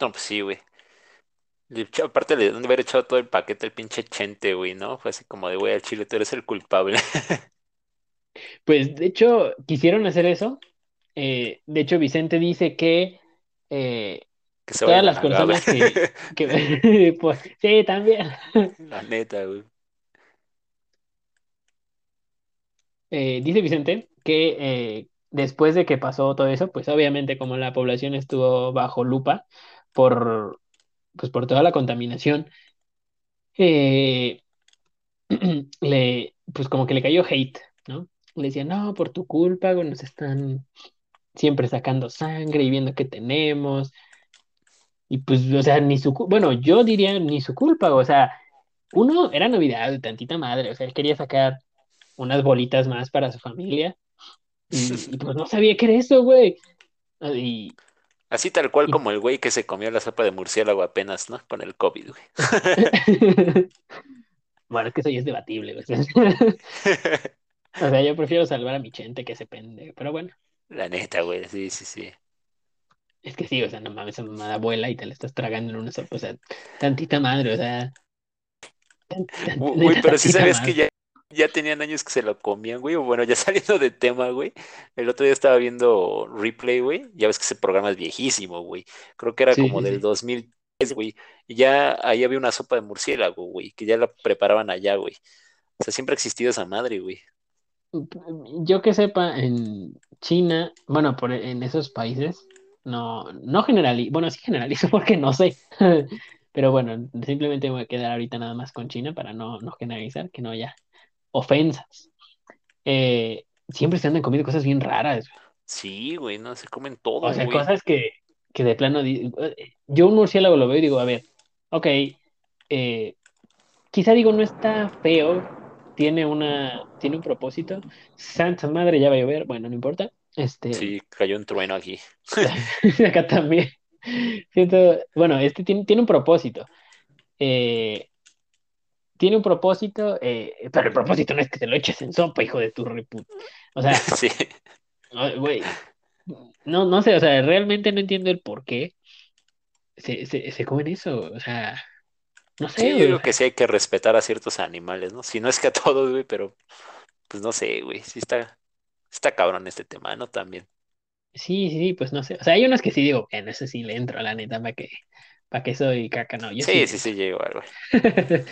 No, pues sí, güey. Aparte le deben de haber echado todo el paquete el pinche Chente, güey, ¿no? Fue así como de, güey, al chile tú eres el culpable. Pues de hecho, quisieron hacer eso. Eh, de hecho, Vicente dice que eh, Que todas las personas que, que pues sí, también. La neta, güey. Eh, dice Vicente que después de que pasó todo eso, pues obviamente como la población estuvo bajo lupa por, pues, por toda la contaminación, le, pues como que le cayó hate, ¿no? Le decían, no, por tu culpa, nos están siempre sacando sangre y viendo qué tenemos. Y pues, o sea, ni su, bueno, yo diría ni su culpa, o sea, uno era Navidad, de tantita madre, o sea, él quería sacar unas bolitas más para su familia y, y pues no sabía qué era eso, güey. Y, Así tal cual y- como el güey que se comió la sopa de murciélago apenas, ¿no? Con el COVID, güey. bueno, es que eso ya es debatible, güey. O sea, yo prefiero salvar a mi gente que ese pendejo, pero bueno, La neta, güey, sí, sí, sí. es que sí, o sea, no mames, esa mamada abuela y te la estás tragando en una sopa, o sea, tantita madre, o sea, tan- tan- Güey, pero sí sabías madre. que ya, ya tenían años que se lo comían, güey. O bueno, ya saliendo de tema, güey. El otro día estaba viendo Replay, güey. Ya ves que ese programa es viejísimo, güey. Creo que era Sí, como sí, del sí. 2003, güey. Y ya ahí había una sopa de murciélago, güey. Que ya la preparaban allá, güey. O sea, siempre ha existido esa madre, güey. Yo que sepa, en China, bueno, por, en esos países, no, no generalizo, bueno, sí generalizo porque no sé, Pero bueno, simplemente me voy a quedar ahorita nada más con China para no, no generalizar, que no haya ofensas. Eh, siempre se andan comiendo cosas bien raras. Sí, güey, no, se comen O todo, sea, güey. cosas que, que de plano... Yo un murciélago lo veo y digo, a ver, ok, eh, quizá digo, no está feo, tiene una, tiene un propósito. Santa madre, ya va a llover, bueno, no importa. Este, Sí, cayó un trueno aquí. acá también. Siento, bueno, este tiene, tiene un propósito. Eh, tiene un propósito, eh, pero el propósito no es que te lo eches en sopa, hijo de tu reput. O sea, Sí, Güey, no, no sé, o sea, realmente no entiendo el por qué se, se, se comen eso, o sea, no sé, sí, yo güey, o digo sea, que sí hay que respetar a ciertos animales, ¿no? Si no es que a todos, güey, pero pues no sé, güey, sí está, está cabrón este tema, ¿no? También. sí, sí, pues no sé, o sea, hay unas que sí digo, en eso sí le entro, la neta, para que, para que soy caca, no, yo sí Sí, sí, sí, llego, güey.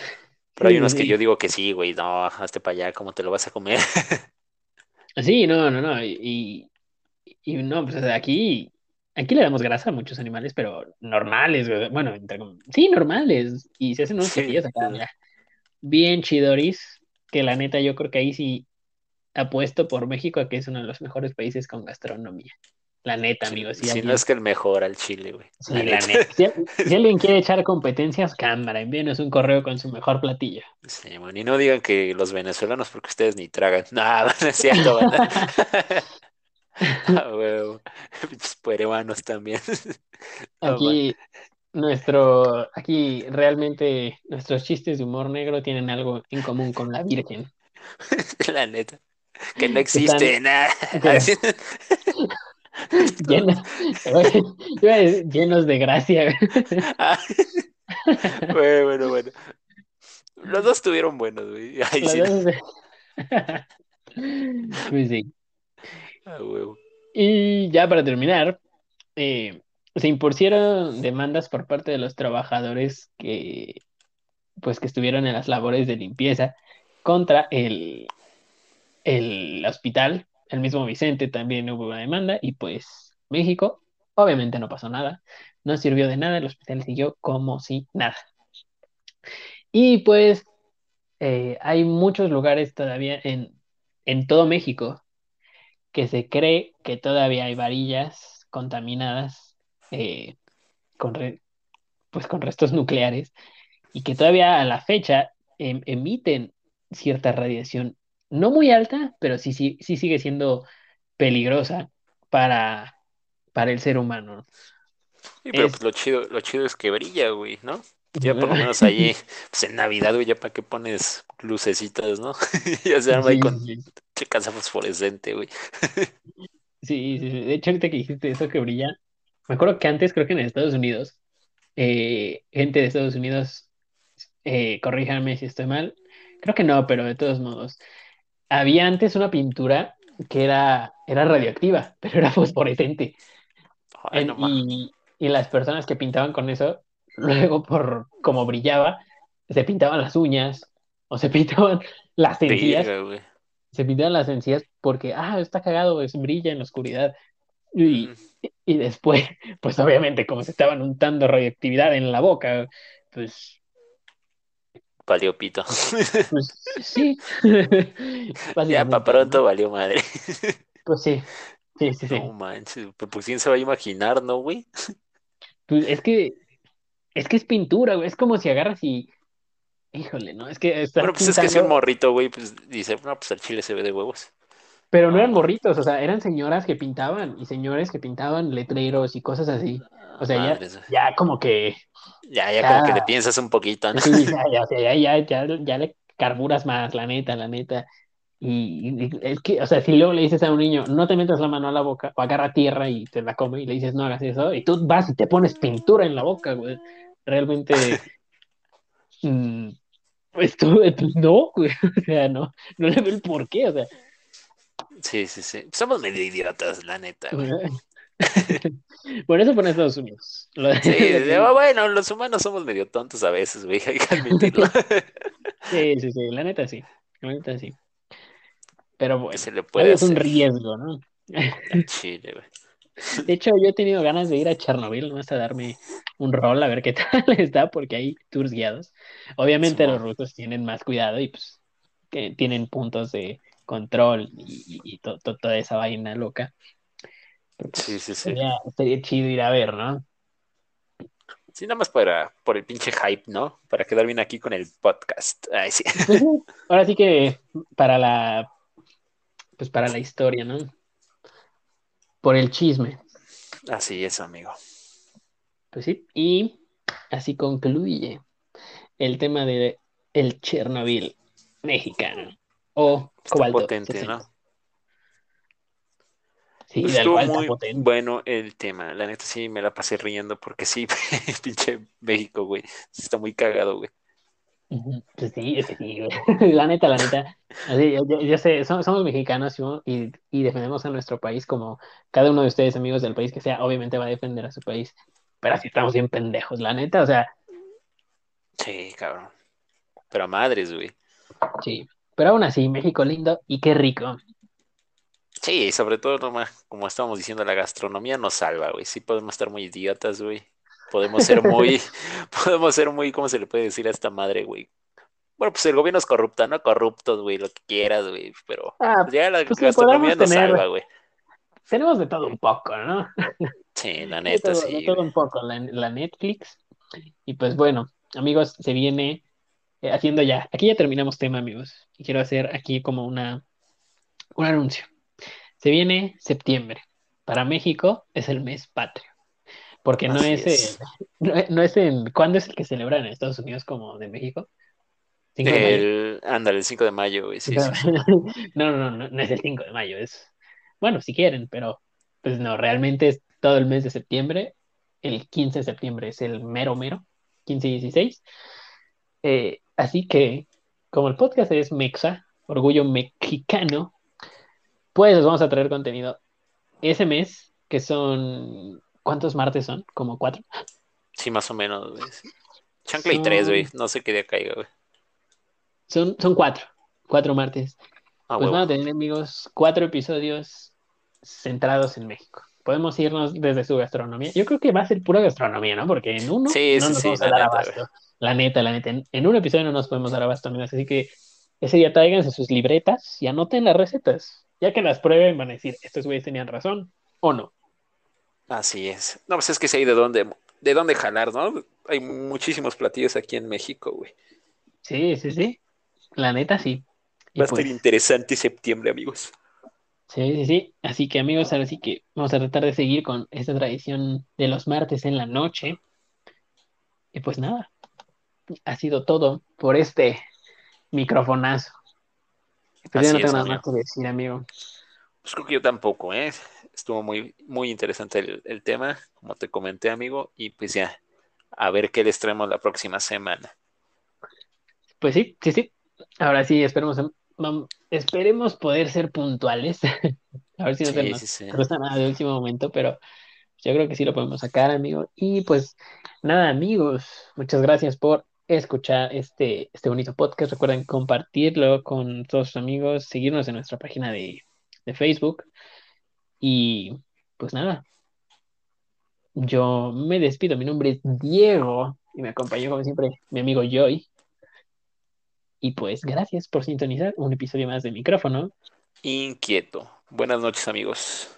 Pero hay unos que yo digo que sí, güey, no, hazte para allá, ¿cómo te lo vas a comer? sí, no, no, no, y, y no, pues o sea, aquí, aquí le damos grasa a muchos animales, pero normales, güey, bueno, entre sí, normales, y se hacen unos Sí, acá, mira, bien chidoris, que la neta yo creo que ahí sí apuesto por México a que es uno de los mejores países con gastronomía. La neta, si, amigo, si si no es que el mejor al chile, güey, la sí, la neta. neta, si, si alguien quiere echar competencias, cámara, envíenos un correo con su mejor platillo. Sí, man, y no digan que los venezolanos porque ustedes ni tragan. Nada, no es cierto. Ah, huevo. También. Aquí, nuestro, aquí realmente nuestros chistes de humor negro tienen algo en común con la Virgen. La neta. Que no Están existe nada. que- llenos, de gracia. Ah, Bueno, bueno, bueno. Los dos estuvieron buenos, güey. Ay, sí. dos Pues sí. Y ya para terminar, eh, se impusieron demandas por parte de los trabajadores que, pues, que estuvieron en las labores de limpieza contra el, el hospital, el mismo Vicente también hubo una demanda y pues México, obviamente no pasó nada, no sirvió de nada, el hospital siguió como si nada. Y pues eh, hay muchos lugares todavía en, en todo México que se cree que todavía hay varillas contaminadas eh, con, re- pues con restos nucleares y que todavía a la fecha em- emiten cierta radiación, no muy alta, pero sí, sí, sí sigue siendo peligrosa para, para el ser humano. Sí, pero Es, pues lo chido, lo chido es que brilla, güey, ¿no? Ya por lo menos allí, pues en Navidad, güey, ya para qué pones lucecitas, ¿no? Ya se arma ahí sí, con sí, casa fosforescente, güey. sí, sí. De hecho, ahorita que dijiste eso que brilla, me acuerdo que antes, creo que en Estados Unidos, eh, gente de Estados Unidos, eh, corríjanme si estoy mal, creo que no, pero de todos modos, había antes una pintura que era, era radioactiva, pero era fosforescente. Ay, En- no y, y las personas que pintaban con eso, luego por como brillaba, se pintaban las uñas o se pintaban las encías, se pintaban las encías porque, ah, está cagado, es brilla en la oscuridad. Y, y después, pues obviamente, como se estaban untando radioactividad en la boca, pues, Valió pito. pues sí, Ya para pronto valió madre. Pues sí, sí, sí, sí. No manches, pues, quién se va a imaginar, ¿no, güey? Pues es que, es que es pintura, güey, es como si agarras y, híjole, ¿no? Es que estás Bueno, pues es que si un morrito, güey, pues dice, no, pues el chile se ve de huevos. pero no eran No, morritos, o sea, eran señoras que pintaban y señores que pintaban letreros y cosas así. O sea, ya, ya como que, Ya, ya ya, como que le piensas un poquito, ¿no? sí, ya, ya, ya, ya, ya, ya le carburas más, la neta, la neta. Y, y es que, o sea, si luego le dices a un niño, no te metas la mano a la boca, o agarra tierra y te la come, y le dices, no hagas eso, y tú vas y te pones pintura en la boca, güey. Realmente, mm, pues tú, pues no, güey. O sea, no, no le veo el porqué, o sea. Sí, sí, sí. Somos medio idiotas, la neta, güey. Por eso pone Estados Unidos. Sí, bueno, los humanos somos medio tontos a veces, güey, hay que admitirlo. sí, sí, sí, la neta sí. La neta sí. Pero ¿Qué bueno, se le la puede vida es un riesgo, ¿no? Chile, güey. De hecho, yo he tenido ganas de ir a Chernobyl, más a darme un rol a ver qué tal está, porque hay tours guiados. Obviamente los rusos tienen más cuidado y pues que tienen puntos de control y, y to- to- toda esa vaina loca. Pero Sí, pues sí, sí. sería, sería chido ir a ver, ¿no? Sí, nada más para, por el pinche hype, ¿no? Para quedar bien aquí con el podcast. Ay. Pues sí, ahora sí que para la, pues para la historia, ¿no? Por el chisme. Así es, amigo. Pues sí, y así concluye el tema de el Chernobyl mexicano o Está Cobalto potente, 60. ¿no? Sí, Pues estuvo muy potente. bueno el tema. La neta sí me la pasé riendo porque sí, pinche México, güey. Está muy cagado, güey. Pues sí, es que sí, güey. La neta, la neta. Así, yo, yo- yo sé, somos, somos mexicanos y, y defendemos a nuestro país como cada uno de ustedes, amigos del país que sea, obviamente va a defender a su país. Pero así estamos bien pendejos, la neta, o sea, Sí, cabrón. Pero a madres, güey. sí. Pero aún así, México lindo y qué rico. Sí, sobre todo, como estábamos diciendo, la gastronomía nos salva, güey. Sí podemos estar muy idiotas, güey. Podemos ser muy, podemos ser muy, ¿cómo se le puede decir a esta madre, güey? Bueno, pues el gobierno es corrupto, ¿no? Corruptos, güey, lo que quieras, güey. Pero Ah, pues ya la pues gastronomía nos tener- salva, güey. tenemos de todo un poco, ¿no? Sí, la De neta, todo, sí. de todo un poco la, la Netflix. Y pues bueno, amigos, se viene eh, haciendo ya. Aquí ya terminamos tema, amigos. Y quiero hacer aquí como una un anuncio. Se viene septiembre. Para México es el mes patrio. Porque no es, es. el- no, no es en. ¿Cuándo es el que celebran en Estados Unidos como de México? ¿5 de mayo? El, ándale, el 5 de mayo, güey. Sí, sí. No, no, no, no, no es el 5 de mayo, es, bueno, si quieren, pero pues no, realmente es todo el mes de septiembre, el 15 de septiembre es el mero mero, 15 y 16. Eh, así que, como el podcast es Mexa, Orgullo Mexicano, pues les vamos a traer contenido ese mes, que son, ¿cuántos martes son? ¿Como cuatro? Sí, más o menos, güey. Chancla y tres, güey. No sé qué día caiga, güey. Son, son cuatro, cuatro martes. Ah, Pues van a tener, amigos, cuatro episodios centrados en México. Podemos irnos desde su gastronomía. Yo creo que va a ser pura gastronomía, ¿no? Porque en uno Sí, no sí, nos sí, vamos a la dar neta, abasto. La neta, la neta. En, en un episodio no nos podemos dar abasto, amigos. Así que ese día tráiganse sus libretas y anoten las recetas. Ya que las prueben, van a decir, estos güeyes tenían razón o no. Así es. No, pues es que sé de dónde, de dónde jalar, ¿no? Hay muchísimos platillos aquí en México, güey. Sí, sí, sí. La neta, sí. Y Va a estar pues, interesante septiembre, amigos. Sí, sí, sí. Así que amigos, ahora sí que vamos a tratar de seguir con esta tradición de los martes en la noche. Y pues nada, ha sido todo por este microfonazo. Pues yo Así no tengo es, nada amigo. más que decir, amigo. Pues creo que yo tampoco, ¿eh? Estuvo muy, muy interesante el, el tema, como te comenté, amigo. Y pues ya, a ver qué les traemos la próxima semana. Pues sí, sí, sí. Ahora sí, esperemos, esperemos poder ser puntuales. A ver si no se Sí, nos sí, nada de último momento, pero yo creo que sí lo podemos sacar, amigo. Y pues nada, amigos, muchas gracias por escuchar este, este bonito podcast. Recuerden compartirlo con todos sus amigos, seguirnos en nuestra página de, de Facebook. Y pues nada, yo me despido. Mi nombre es Diego y me acompañó como siempre mi amigo Joy. Y pues gracias por sintonizar un episodio más de micrófono. Inquieto. Buenas noches, amigos.